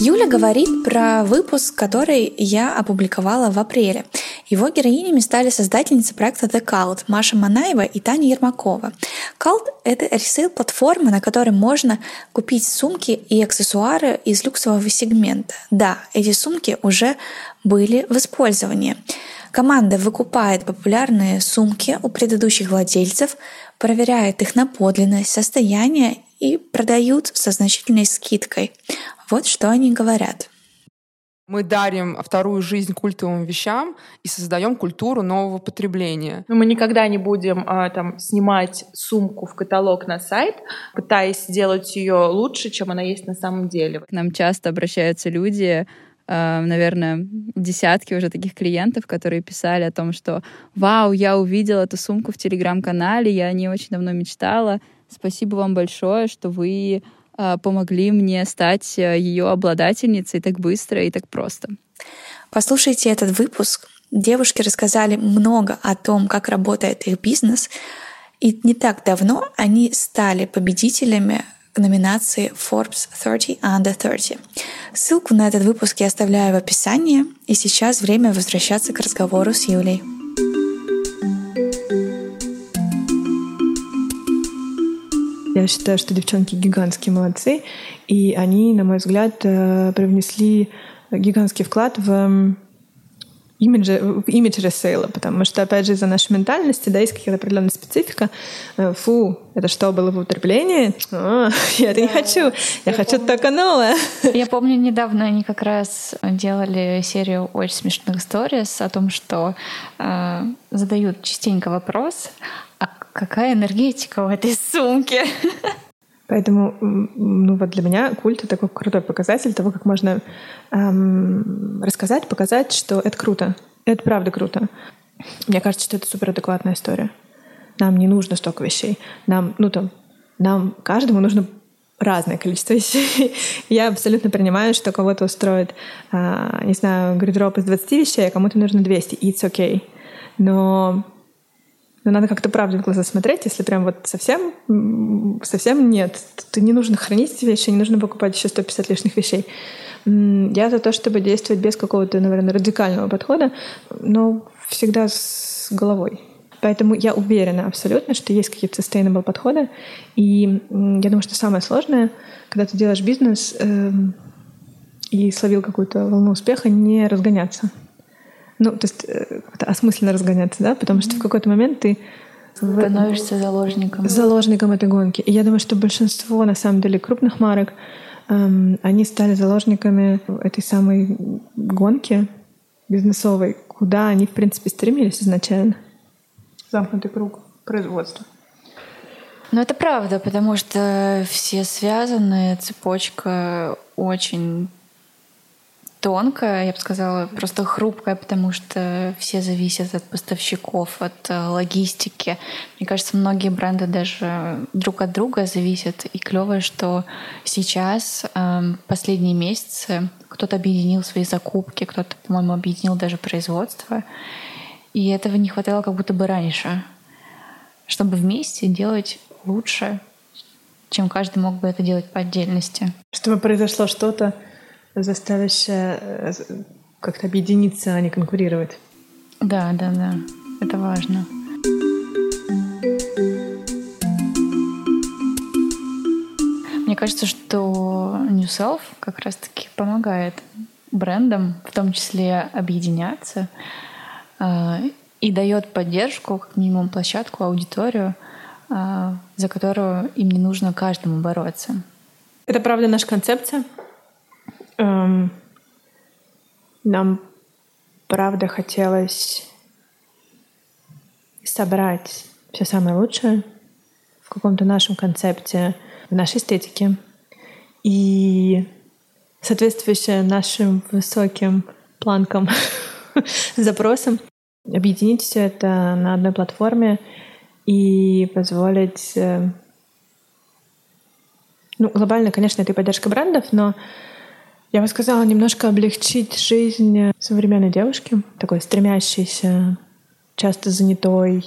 Юля говорит про выпуск, который я опубликовала в апреле. Его героинями стали создательницы проекта The Cult Маша Манаева и Таня Ермакова. Cult — это ресейл-платформа, на которой можно купить сумки и аксессуары из люксового сегмента. Да, эти сумки уже были в использовании. Команда выкупает популярные сумки у предыдущих владельцев, проверяет их на подлинность, состояние и продают со значительной скидкой. Вот что они говорят. Мы дарим вторую жизнь культовым вещам и создаем культуру нового потребления. Но мы никогда не будем а, там снимать сумку в каталог на сайт, пытаясь сделать ее лучше, чем она есть на самом деле. К нам часто обращаются люди, наверное, десятки уже таких клиентов, которые писали о том, что «Вау, я увидела эту сумку в Телеграм-канале, я о ней очень давно мечтала. Спасибо вам большое, что вы э, помогли мне стать э, ее обладательницей так быстро и так просто». Послушайте этот выпуск. Девушки рассказали много о том, как работает их бизнес, и не так давно они стали победителями номинации Forbes 30 Under 30. Ссылку на этот выпуск я оставляю в описании, и сейчас время возвращаться к разговору с Юлей. Я считаю, что девчонки гигантские молодцы, и они, на мой взгляд, э, привнесли гигантский вклад в имидж, имидж ресейла, потому что, опять же, из-за нашей ментальности, да, есть какая-то определенная специфика. Э, фу, это что было в употреблении? О, [LAUGHS] я это не хочу. Я, хочу помню, только новое. [LAUGHS] Я помню, недавно они как раз делали серию очень смешных историй о том, что э, задают частенько вопрос, а какая энергетика в этой сумке? [LAUGHS] Поэтому, ну вот для меня культ — это такой крутой показатель того, как можно эм, рассказать, показать, что это круто. Это правда круто. Мне кажется, что это суперадекватная история. Нам не нужно столько вещей. Нам, ну там, нам каждому нужно разное количество вещей. [LAUGHS] Я абсолютно принимаю, что кого-то устроит, э, не знаю, гардероб из 20 вещей, а кому-то нужно 200. It's okay. Но но надо как-то правде в глаза смотреть, если прям вот совсем, совсем нет. То не нужно хранить эти вещи, не нужно покупать еще 150 лишних вещей. Я за то, чтобы действовать без какого-то, наверное, радикального подхода, но всегда с головой. Поэтому я уверена абсолютно, что есть какие-то sustainable подходы. И я думаю, что самое сложное, когда ты делаешь бизнес, эм, и словил какую-то волну успеха, не разгоняться. Ну, то есть э, осмысленно разгоняться, да, потому что в какой-то момент ты становишься заложником. Заложником этой гонки. И я думаю, что большинство, на самом деле, крупных марок, эм, они стали заложниками этой самой гонки бизнесовой, куда они, в принципе, стремились изначально. Замкнутый круг производства. Ну, это правда, потому что все связаны, цепочка очень тонкая, я бы сказала, просто хрупкая, потому что все зависят от поставщиков, от э, логистики. Мне кажется, многие бренды даже друг от друга зависят. И клево, что сейчас, э, последние месяцы, кто-то объединил свои закупки, кто-то, по-моему, объединил даже производство. И этого не хватало как будто бы раньше, чтобы вместе делать лучше, чем каждый мог бы это делать по отдельности. Чтобы произошло что-то, заставящая э, как-то объединиться, а не конкурировать. Да, да, да. Это важно. Мне кажется, что New Self как раз-таки помогает брендам, в том числе объединяться, э, и дает поддержку, как минимум площадку, аудиторию, э, за которую им не нужно каждому бороться. Это правда наша концепция. Эм, нам, правда, хотелось собрать все самое лучшее в каком-то нашем концепте, в нашей эстетике. И соответствующее нашим высоким планкам, [LAUGHS] запросам, объединить все это на одной платформе и позволить э, ну, глобально, конечно, это и поддержка брендов, но я бы сказала, немножко облегчить жизнь современной девушки, такой стремящейся, часто занятой,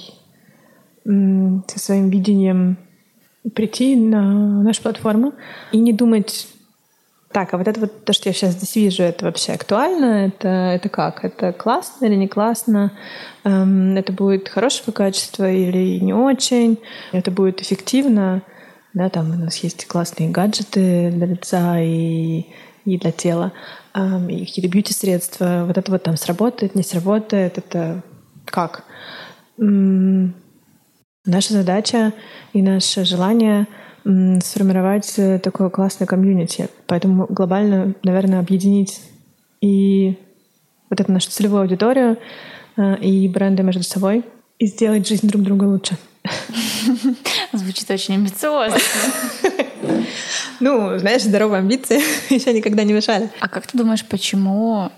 со своим видением прийти на нашу платформу и не думать, так, а вот это вот то, что я сейчас здесь вижу, это вообще актуально? Это, это как? Это классно или не классно? Эм, это будет хорошего качества или не очень? Это будет эффективно? Да, там у нас есть классные гаджеты для лица и и для тела, и какие-то бьюти-средства. Вот это вот там сработает, не сработает, это как? Наша задача и наше желание сформировать э, такое классное комьюнити. Поэтому глобально, наверное, объединить и вот эту нашу целевую аудиторию, э, и бренды между собой, и сделать жизнь друг друга лучше. [LAUGHS] Звучит очень амбициозно. [LAUGHS] Ну, знаешь, здоровые амбиции [LAUGHS] еще никогда не мешали. А как ты думаешь, почему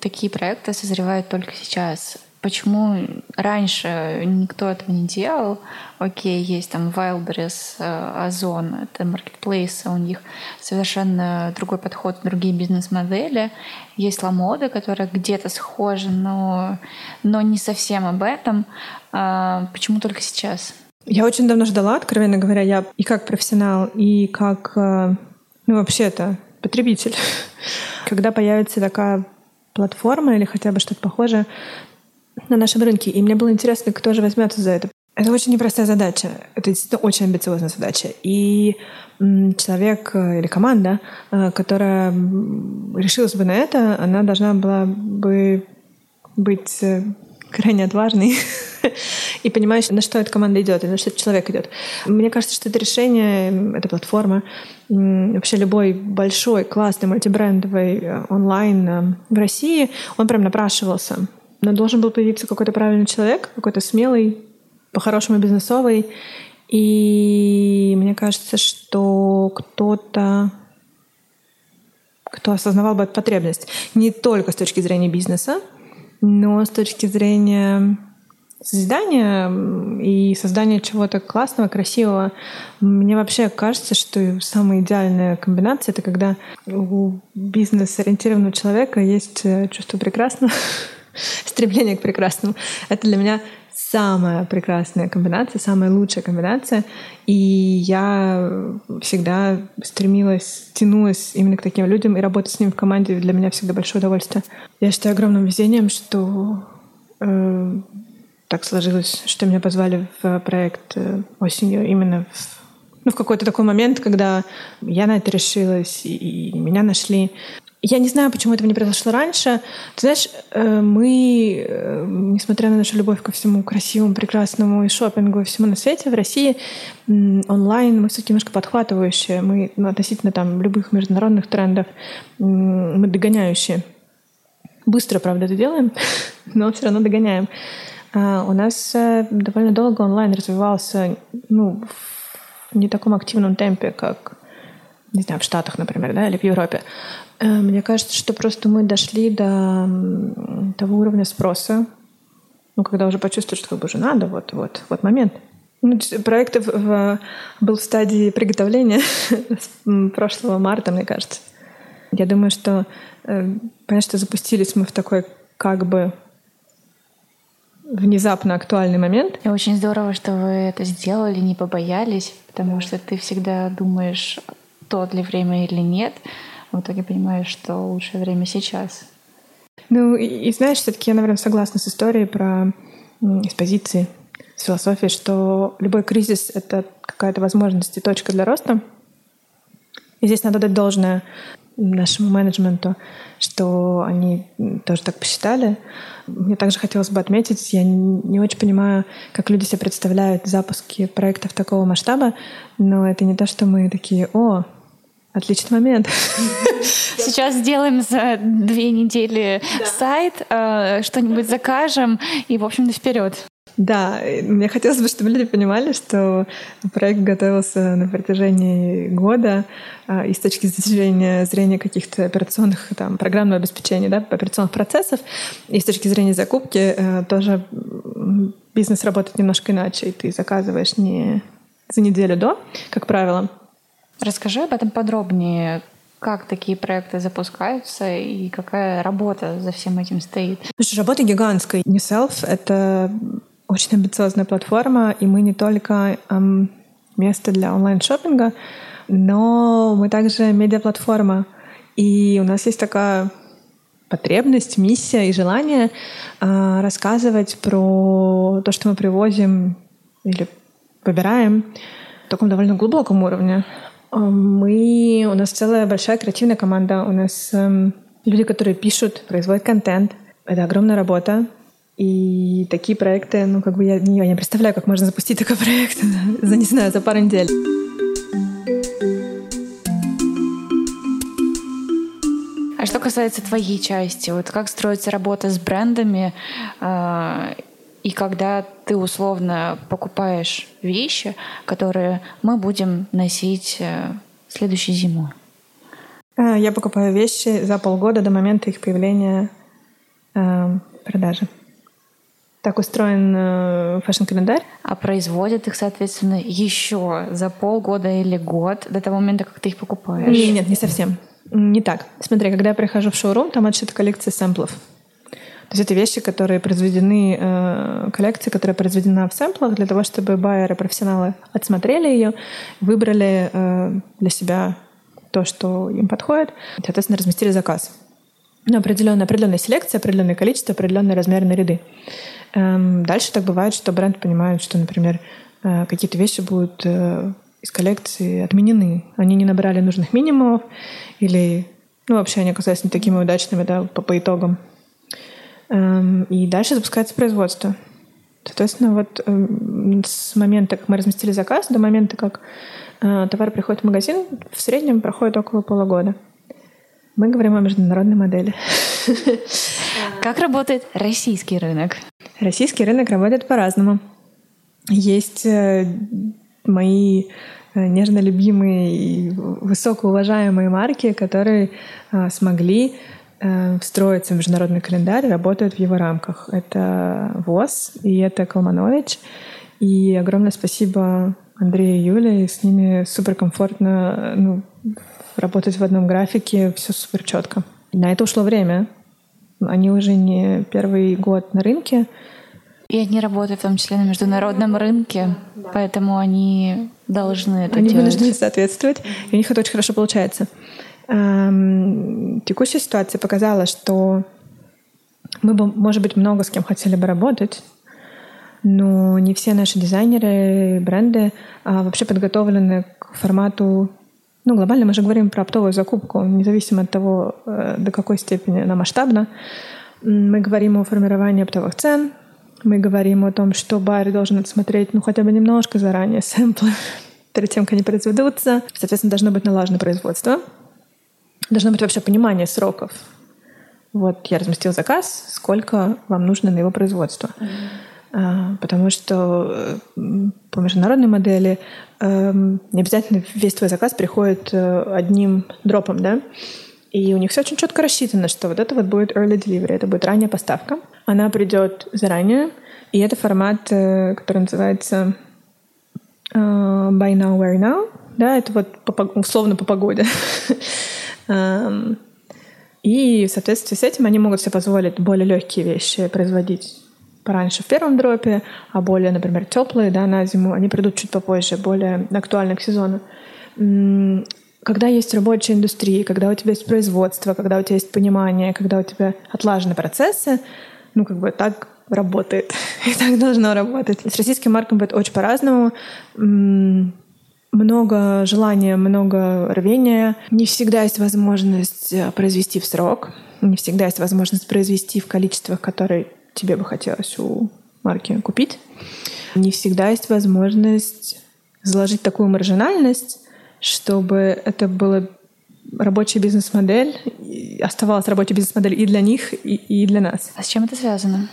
такие проекты созревают только сейчас? Почему раньше никто этого не делал? Окей, есть там Wildberries, э, Озон, это маркетплейсы, у них совершенно другой подход, другие бизнес-модели. Есть Ламода, которая где-то схожа, но, но не совсем об этом. А почему только сейчас? Я очень давно ждала, откровенно говоря, я и как профессионал, и как, э, ну, вообще-то, потребитель. [LAUGHS] Когда появится такая платформа или хотя бы что-то похожее на нашем рынке. И мне было интересно, кто же возьмется за это. Это очень непростая задача. Это действительно очень амбициозная задача. И человек э, или команда, э, которая решилась бы на это, она должна была бы быть крайне отважный [LAUGHS] и понимаешь, на что эта команда идет и на что этот человек идет. Мне кажется, что это решение, эта платформа, вообще любой большой, классный, мультибрендовый э, онлайн э, в России, он прям напрашивался. Но должен был появиться какой-то правильный человек, какой-то смелый, по-хорошему бизнесовый. И мне кажется, что кто-то кто осознавал бы эту потребность не только с точки зрения бизнеса, но с точки зрения созидания и создания чего-то классного, красивого, мне вообще кажется, что самая идеальная комбинация — это когда у бизнес-ориентированного человека есть э, чувство прекрасного, [LAUGHS] стремление к прекрасному. Это для меня самая прекрасная комбинация, самая лучшая комбинация. И я всегда стремилась, тянулась именно к таким людям, и работать с ними в команде для меня всегда большое удовольствие. Я считаю огромным везением, что э, так сложилось, что меня позвали в проект э, осенью именно в, ну, в какой-то такой момент, когда я на это решилась, и, и меня нашли. Я не знаю, почему этого не произошло раньше. Ты знаешь, э, мы, э, несмотря на нашу любовь ко всему красивому, прекрасному и шопингу, и всему на свете, в России онлайн мы все-таки немножко подхватывающие. Мы ну, относительно там любых международных трендов мы догоняющие. Быстро, правда, это делаем, [LAUGHS] но все равно догоняем. А у нас э, довольно долго онлайн развивался ну, в не таком активном темпе, как не знаю, в Штатах, например, да, или в Европе. Э, мне кажется, что просто мы дошли до того уровня спроса, ну, когда уже почувствовали, что как бы уже надо, вот, вот, вот момент. Ну, проект в, в, был в стадии приготовления [LAUGHS] прошлого марта, мне кажется. Я думаю, что, э, понятно, что запустились мы в такой как бы внезапно актуальный момент. И очень здорово, что вы это сделали, не побоялись, потому что ты всегда думаешь, то ли время или нет. В итоге понимаешь, что лучшее время сейчас. Ну, и, и знаешь, все-таки я, наверное, согласна с историей про с позиции, с философией, что любой кризис — это какая-то возможность и точка для роста. И здесь надо дать должное нашему менеджменту, что они тоже так посчитали. Мне также хотелось бы отметить, я не очень понимаю, как люди себе представляют запуски проектов такого масштаба, но это не то, что мы такие, о, Отличный момент. [LAUGHS] Сейчас сделаем за две недели да. сайт, э, что-нибудь закажем и, в общем-то, вперед. Да, мне хотелось бы, чтобы люди понимали, что проект готовился на протяжении года, а, и с точки зрения, зрения каких-то операционных, там, программного обеспечения, да, операционных процессов, и с точки зрения закупки э, тоже бизнес работает немножко иначе, и ты заказываешь не за неделю до, как правило, Расскажи об этом подробнее. Как такие проекты запускаются и какая работа за всем этим стоит? Слушай, работа гигантская. New Self — это очень амбициозная платформа, и мы не только эм, место для онлайн-шоппинга, но мы также медиаплатформа. И у нас есть такая потребность, миссия и желание э, рассказывать про то, что мы привозим или выбираем в таком довольно глубоком уровне. Мы, у нас целая большая креативная команда. У нас эм, люди, которые пишут, производят контент. Это огромная работа. И такие проекты, ну, как бы я, я не представляю, как можно запустить такой [LAUGHS] проект за, не знаю, за пару недель. А что касается твоей части, вот как строится работа с брендами э, и когда ты условно покупаешь вещи, которые мы будем носить э, следующей зимой? А, я покупаю вещи за полгода до момента их появления э, продажи. Так устроен э, фэшн-календарь. А производят их, соответственно, еще за полгода или год до того момента, как ты их покупаешь? Нет, нет, не совсем. Не так. Смотри, когда я прихожу в шоурум, там отшита коллекция сэмплов. То есть это вещи, которые произведены, э, коллекция, которая произведена в сэмплах для того, чтобы байеры, профессионалы отсмотрели ее, выбрали э, для себя то, что им подходит, и, соответственно, разместили заказ. Ну, определенная, определенная селекция, определенное количество, определенные размерные ряды. Эм, дальше так бывает, что бренд понимает, что, например, э, какие-то вещи будут э, из коллекции отменены. Они не набрали нужных минимумов или ну, вообще они оказались не такими удачными да, по, по итогам. Эм, и дальше запускается производство. Соответственно, вот эм, с момента, как мы разместили заказ, до момента, как э, товар приходит в магазин, в среднем проходит около полугода. Мы говорим о международной модели. [LAUGHS] Как работает российский рынок? Российский рынок работает по-разному. Есть э, мои э, нежно любимые и высокоуважаемые марки, которые смогли встроиться в международный календарь, работают в его рамках. Это ВОЗ и это Калманович. И огромное спасибо Андрею и Юле. С ними супер комфортно ну, работать в одном графике, все супер четко. На это ушло время. Они уже не первый год на рынке. И они работают в том числе на международном рынке, да. поэтому они должны это они делать. Они должны соответствовать, и у них это очень хорошо получается. Текущая ситуация показала, что мы бы, может быть, много с кем хотели бы работать, но не все наши дизайнеры, бренды а, вообще подготовлены к формату Ну, глобально мы же говорим про оптовую закупку, независимо от того, э, до какой степени она масштабна. Мы говорим о формировании оптовых цен, мы говорим о том, что бар должен отсмотреть ну, хотя бы немножко заранее сэмплы [LAUGHS] перед тем, как они произведутся. Соответственно, должно быть налажено производство. Должно быть вообще понимание сроков. Вот я разместил заказ, сколько вам нужно на его производство. Mm-hmm. Потому что э, по международной модели эм, не обязательно весь твой заказ приходит э, одним дропом, да? И у них все очень четко рассчитано, что вот это вот будет early delivery, это будет ранняя поставка. Она придет заранее, и это формат, э, который называется buy now, wear now. Да, это вот по, условно по погоде. [LAUGHS] um, и в соответствии с этим они могут себе позволить более легкие вещи производить пораньше в первом дропе, а более, например, теплые да, на зиму, они придут чуть попозже, более актуальны к сезону когда есть рабочая индустрия, когда у тебя есть производство, когда у тебя есть понимание, когда у тебя отлажены процессы, ну, как бы так работает. [LAUGHS] И так должно работать. С российским марком будет очень по-разному. Много желания, много рвения. Не всегда есть возможность э, произвести в срок. Не всегда есть возможность произвести в количествах, которые тебе бы хотелось у марки купить. Не всегда есть возможность заложить такую маржинальность, чтобы это была рабочая бизнес-модель, оставалась рабочая бизнес-модель и для них, и, и для нас. А с чем это связано?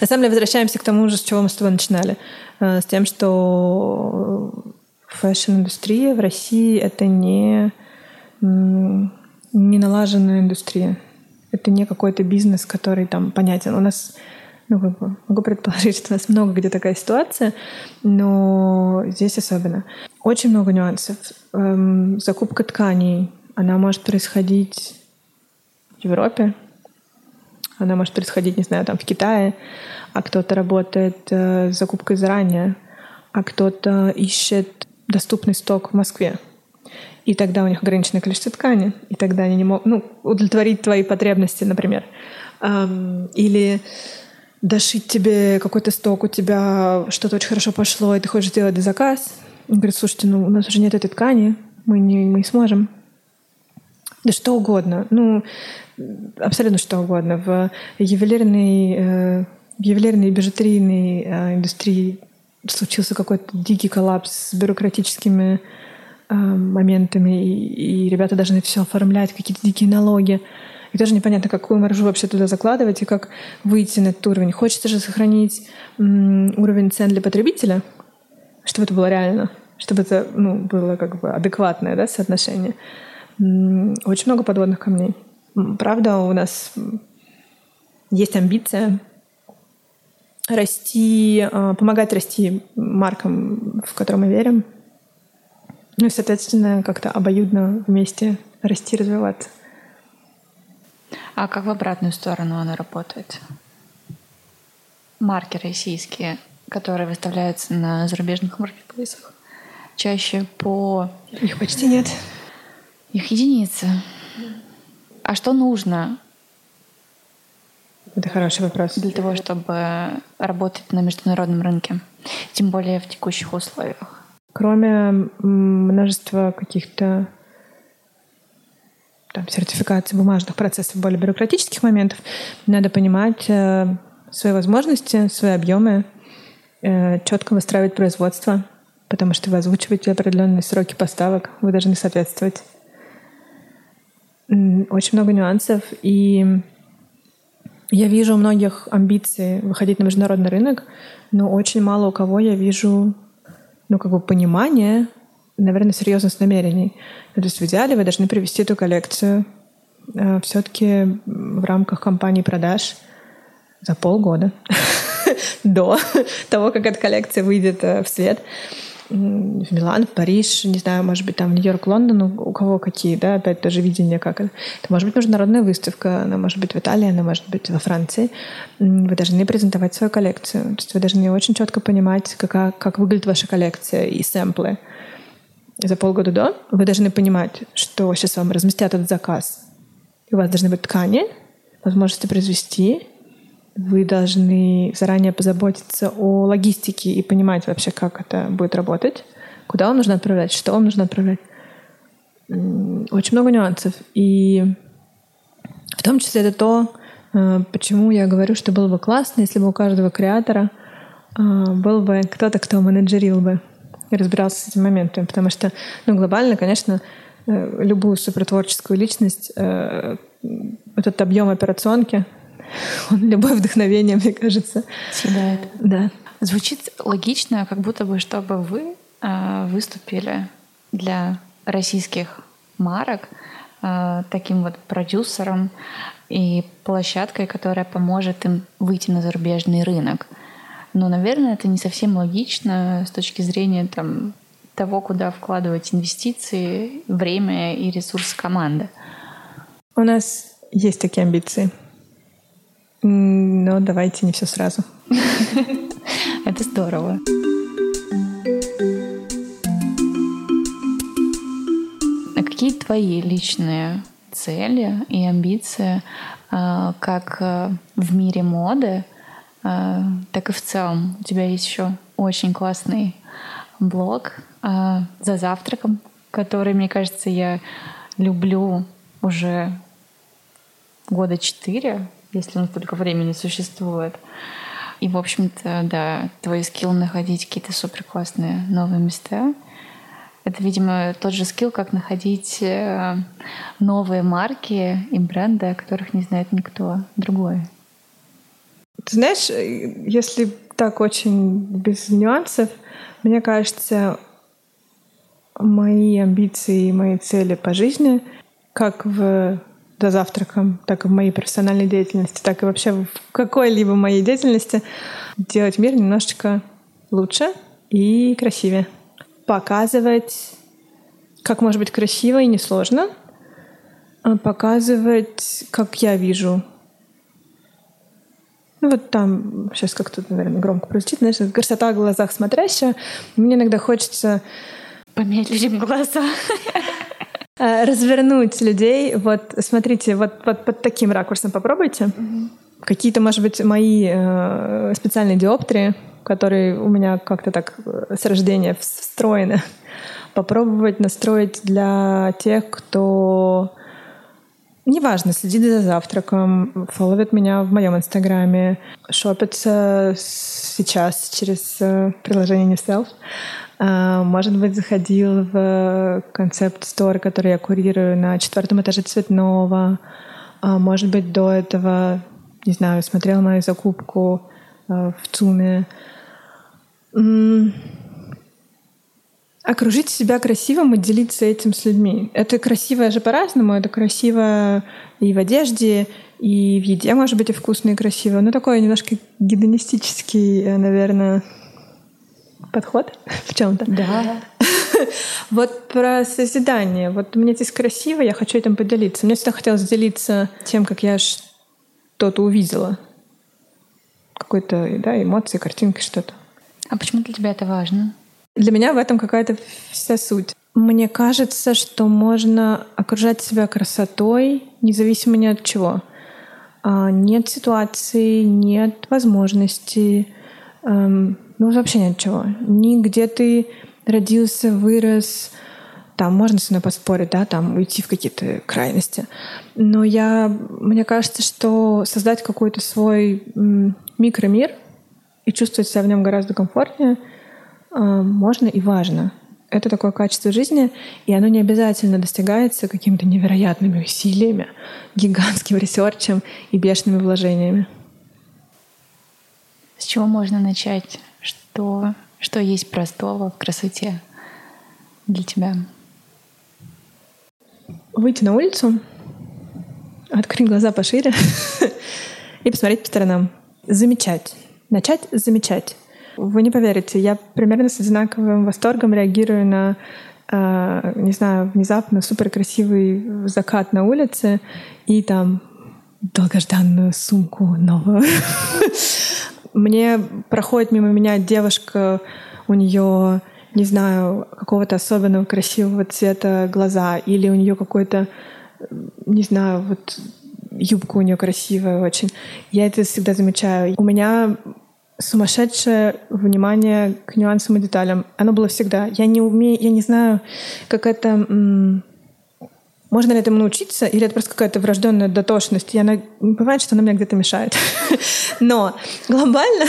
На самом деле возвращаемся к тому же, с чего мы с тобой начинали. Э, с тем, что fashion-индустрия в России — это не, не налаженная индустрия. Это не какой-то бизнес, который там понятен. У нас ну, могу предположить, [LAUGHS] что у нас много где такая ситуация, но здесь особенно. Очень много нюансов. Эм, закупка тканей, она может происходить в Европе, она может происходить, не знаю, там в Китае, а кто-то работает э, с закупкой заранее, а кто-то ищет доступный сток в Москве. И тогда у них ограниченное количество ткани, и тогда они не могут ну, удовлетворить твои потребности, например. Или дошить тебе какой-то сток, у тебя что-то очень хорошо пошло, и ты хочешь сделать заказ. Он говорит, слушайте, ну у нас уже нет этой ткани, мы не, мы не сможем. Да что угодно. Ну, абсолютно что угодно. В ювелирной, э, ювелирной бижутерийной э, индустрии случился какой-то дикий коллапс с бюрократическими э, моментами, и, и ребята должны все оформлять, какие-то дикие налоги. И тоже непонятно, какую маржу вообще туда закладывать и как выйти на этот уровень. Хочется же сохранить уровень цен для потребителя, чтобы это было реально, чтобы это ну, было как бы адекватное да, соотношение. Очень много подводных камней. Правда, у нас есть амбиция расти, а, помогать расти маркам, в которые мы верим. Ну и, соответственно, как-то обоюдно вместе расти, развиваться. А как в обратную сторону она работает? Марки российские, которые выставляются на зарубежных маркетплейсах, чаще по... Их почти нет. Их единицы. А что нужно? Это хороший вопрос. Для того, чтобы работать на международном рынке, тем более в текущих условиях. Кроме множества каких-то там, сертификации бумажных процессов, более бюрократических моментов, надо понимать э, свои возможности, свои объемы, э, четко выстраивать производство, потому что вы озвучиваете определенные сроки поставок, вы должны соответствовать. Очень много нюансов, и я вижу у многих амбиции выходить на международный рынок, но очень мало у кого я вижу ну, как бы понимание наверное, серьезность намерений. Ну, то есть в идеале вы должны привести эту коллекцию э, все-таки в рамках кампании продаж за полгода [LAUGHS] до [LAUGHS] того, как эта коллекция выйдет э, в свет в Милан, в Париж, не знаю, может быть, там в Нью-Йорк, Лондон, у кого какие, да, опять тоже видение, как это. Это может быть международная выставка, она может быть в Италии, она может быть во Франции. Вы должны презентовать свою коллекцию. То есть вы должны очень четко понимать, как, как выглядит ваша коллекция и сэмплы за полгода до, вы должны понимать, что сейчас вам разместят этот заказ. И у вас должны быть ткани, возможности произвести. Вы должны заранее позаботиться о логистике и понимать вообще, как это будет работать, куда вам нужно отправлять, что вам нужно отправлять. очень много нюансов. И в том числе это то, э, почему я говорю, что было бы классно, если бы у каждого креатора э, был бы кто-то, кто менеджерил бы и разбирался с этими моментами. Потому что, ну, глобально, конечно, э, любую супертворческую личность, этот объем операционки, [LAUGHS] он любое вдохновение, мне кажется. Съедает. Да. Звучит логично, как будто бы, чтобы вы выступили для российских марок э, таким вот продюсером и площадкой, которая поможет им выйти на зарубежный рынок. Но, наверное, это не совсем логично с точки зрения там, того, куда вкладывать инвестиции, время и ресурсы команды. У нас есть такие амбиции. Но давайте не все сразу. [LAUGHS] Это здорово. Какие твои личные цели и амбиции а, как а, в мире моды, а, так и в целом? У тебя есть еще очень классный блог «За завтраком», который, мне кажется, я люблю уже года четыре, если он столько времени существует. И, в общем-то, да, твой скилл находить какие-то супер классные новые места — это, видимо, тот же скилл, как находить э, новые марки и бренды, о которых не знает никто другой. Ты знаешь, если так очень без нюансов, мне кажется, мои амбиции и мои цели по жизни, как в за завтраком, так и в моей профессиональной деятельности, так и вообще в какой-либо моей деятельности, делать мир немножечко лучше и красивее показывать, как может быть красиво и несложно, а показывать, как я вижу. Ну вот там, сейчас как-то, наверное, громко прозвучит, знаешь, красота в глазах смотрящая. Мне иногда хочется... Поменять людям глаза. [LAUGHS] А, развернуть людей. Вот смотрите, вот, вот под таким ракурсом попробуйте. Mm-hmm. Какие-то, может быть, мои э, специальные диоптрии — которые у меня как-то так э, с рождения встроены, [LAUGHS] попробовать настроить для тех, кто неважно, следит за завтраком, фолловит меня в моем инстаграме, шопится сейчас через э, приложение NewSelf. А, может быть, заходил в концепт-стор, который я курирую на четвертом этаже Цветного. А, может быть, до этого, не знаю, смотрел мою закупку э, в ЦУМе. Окружить себя красивым и делиться этим с людьми. Это красивое же по-разному. Это красиво и в одежде, и в еде, может быть, и вкусно, и красиво. Ну, такой немножко гедонистический, э, наверное, подход в чем-то. Да. [LAUGHS] Вот про созидание. Вот мне здесь красиво, я хочу этим поделиться. Мне всегда хотелось делиться тем, как я что-то увидела. Какой-то, да, эмоции, картинки, что-то. А почему для тебя это важно? Для меня в этом какая-то вся суть. Мне кажется, что можно окружать себя красотой, независимо ни от чего. А, нет ситуации, нет возможности, эм, ну вообще ни от. Ни где ты родился, вырос, там можно со мной поспорить, да, там уйти в какие-то крайности. Но я, мне кажется, что создать какой-то свой микромир — и чувствовать себя в нем гораздо комфортнее а, можно и важно. Это такое качество жизни, и оно не обязательно достигается какими-то невероятными усилиями, гигантским ресерчем и бешеными вложениями. С чего можно начать? Что, что есть простого в красоте для тебя? Выйти на улицу, открыть глаза пошире [LAUGHS] и посмотреть по сторонам. Замечать начать замечать. Вы не поверите, я примерно с одинаковым восторгом реагирую на, э, не знаю, внезапно супер красивый закат на улице и там долгожданную сумку новую. [LAUGHS] Мне проходит мимо меня девушка, у нее, не знаю, какого-то особенного красивого цвета глаза, или у нее какой-то, не знаю, вот юбка у нее красивая очень. Я это всегда замечаю. У меня сумасшедшее внимание к нюансам и деталям. Оно было всегда. Я не умею, я не знаю, как это Можно ли этому научиться, или это просто какая-то врожденная дотошность? Она бывает, что она мне где-то мешает. [LAUGHS] Но глобально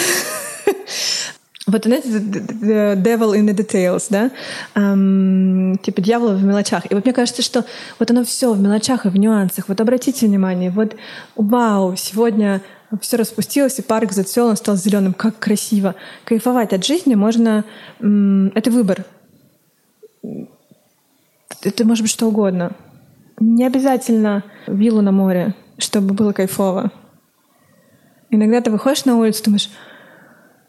[LAUGHS] вот, знаете, the devil in the details, да? Um, типа дьявол в мелочах. И вот мне кажется, что вот оно все в мелочах и в нюансах. Вот обратите внимание, вот вау, сегодня все распустилось, и парк зацвел, он стал зеленым. Как красиво. Кайфовать от жизни можно... Это выбор. Это может быть что угодно. Не обязательно виллу на море, чтобы было кайфово. Иногда ты выходишь на улицу, думаешь,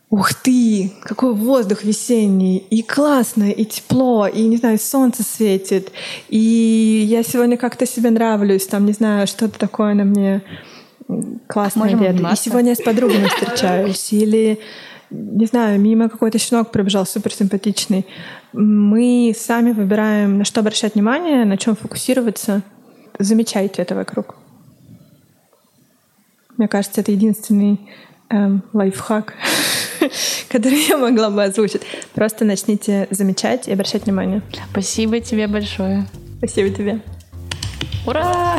ух ты, какой воздух весенний, и классно, и тепло, и, не знаю, солнце светит, и я сегодня как-то себе нравлюсь, там, не знаю, что-то такое на мне классное лето. И сегодня я с подругами встречаюсь, или, не знаю, мимо какой-то щенок пробежал супер симпатичный. Мы сами выбираем, на что обращать внимание, на чем фокусироваться. Замечайте это вокруг. Мне кажется, это единственный эм, лайфхак, [LAUGHS] который я могла бы озвучить. Просто начните замечать и обращать внимание. Спасибо тебе большое. Спасибо тебе. Ура! [LAUGHS]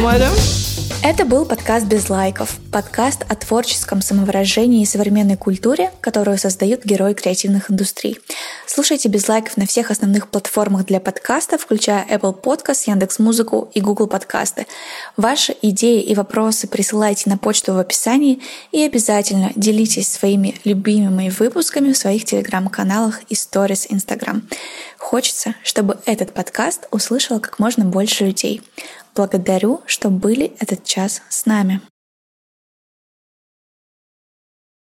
Можем? Это был подкаст «Без лайков», подкаст о творческом самовыражении и современной культуре, которую создают герои креативных индустрий. Слушайте «Без лайков» на всех основных платформах для подкастов, включая Apple Podcast, Яндекс.Музыку и Google Подкасты. Ваши идеи и вопросы присылайте на почту в описании и обязательно делитесь своими любимыми выпусками в своих телеграм-каналах и сторис Instagram. Хочется, чтобы этот подкаст услышало как можно больше людей. Благодарю, что были этот час с нами.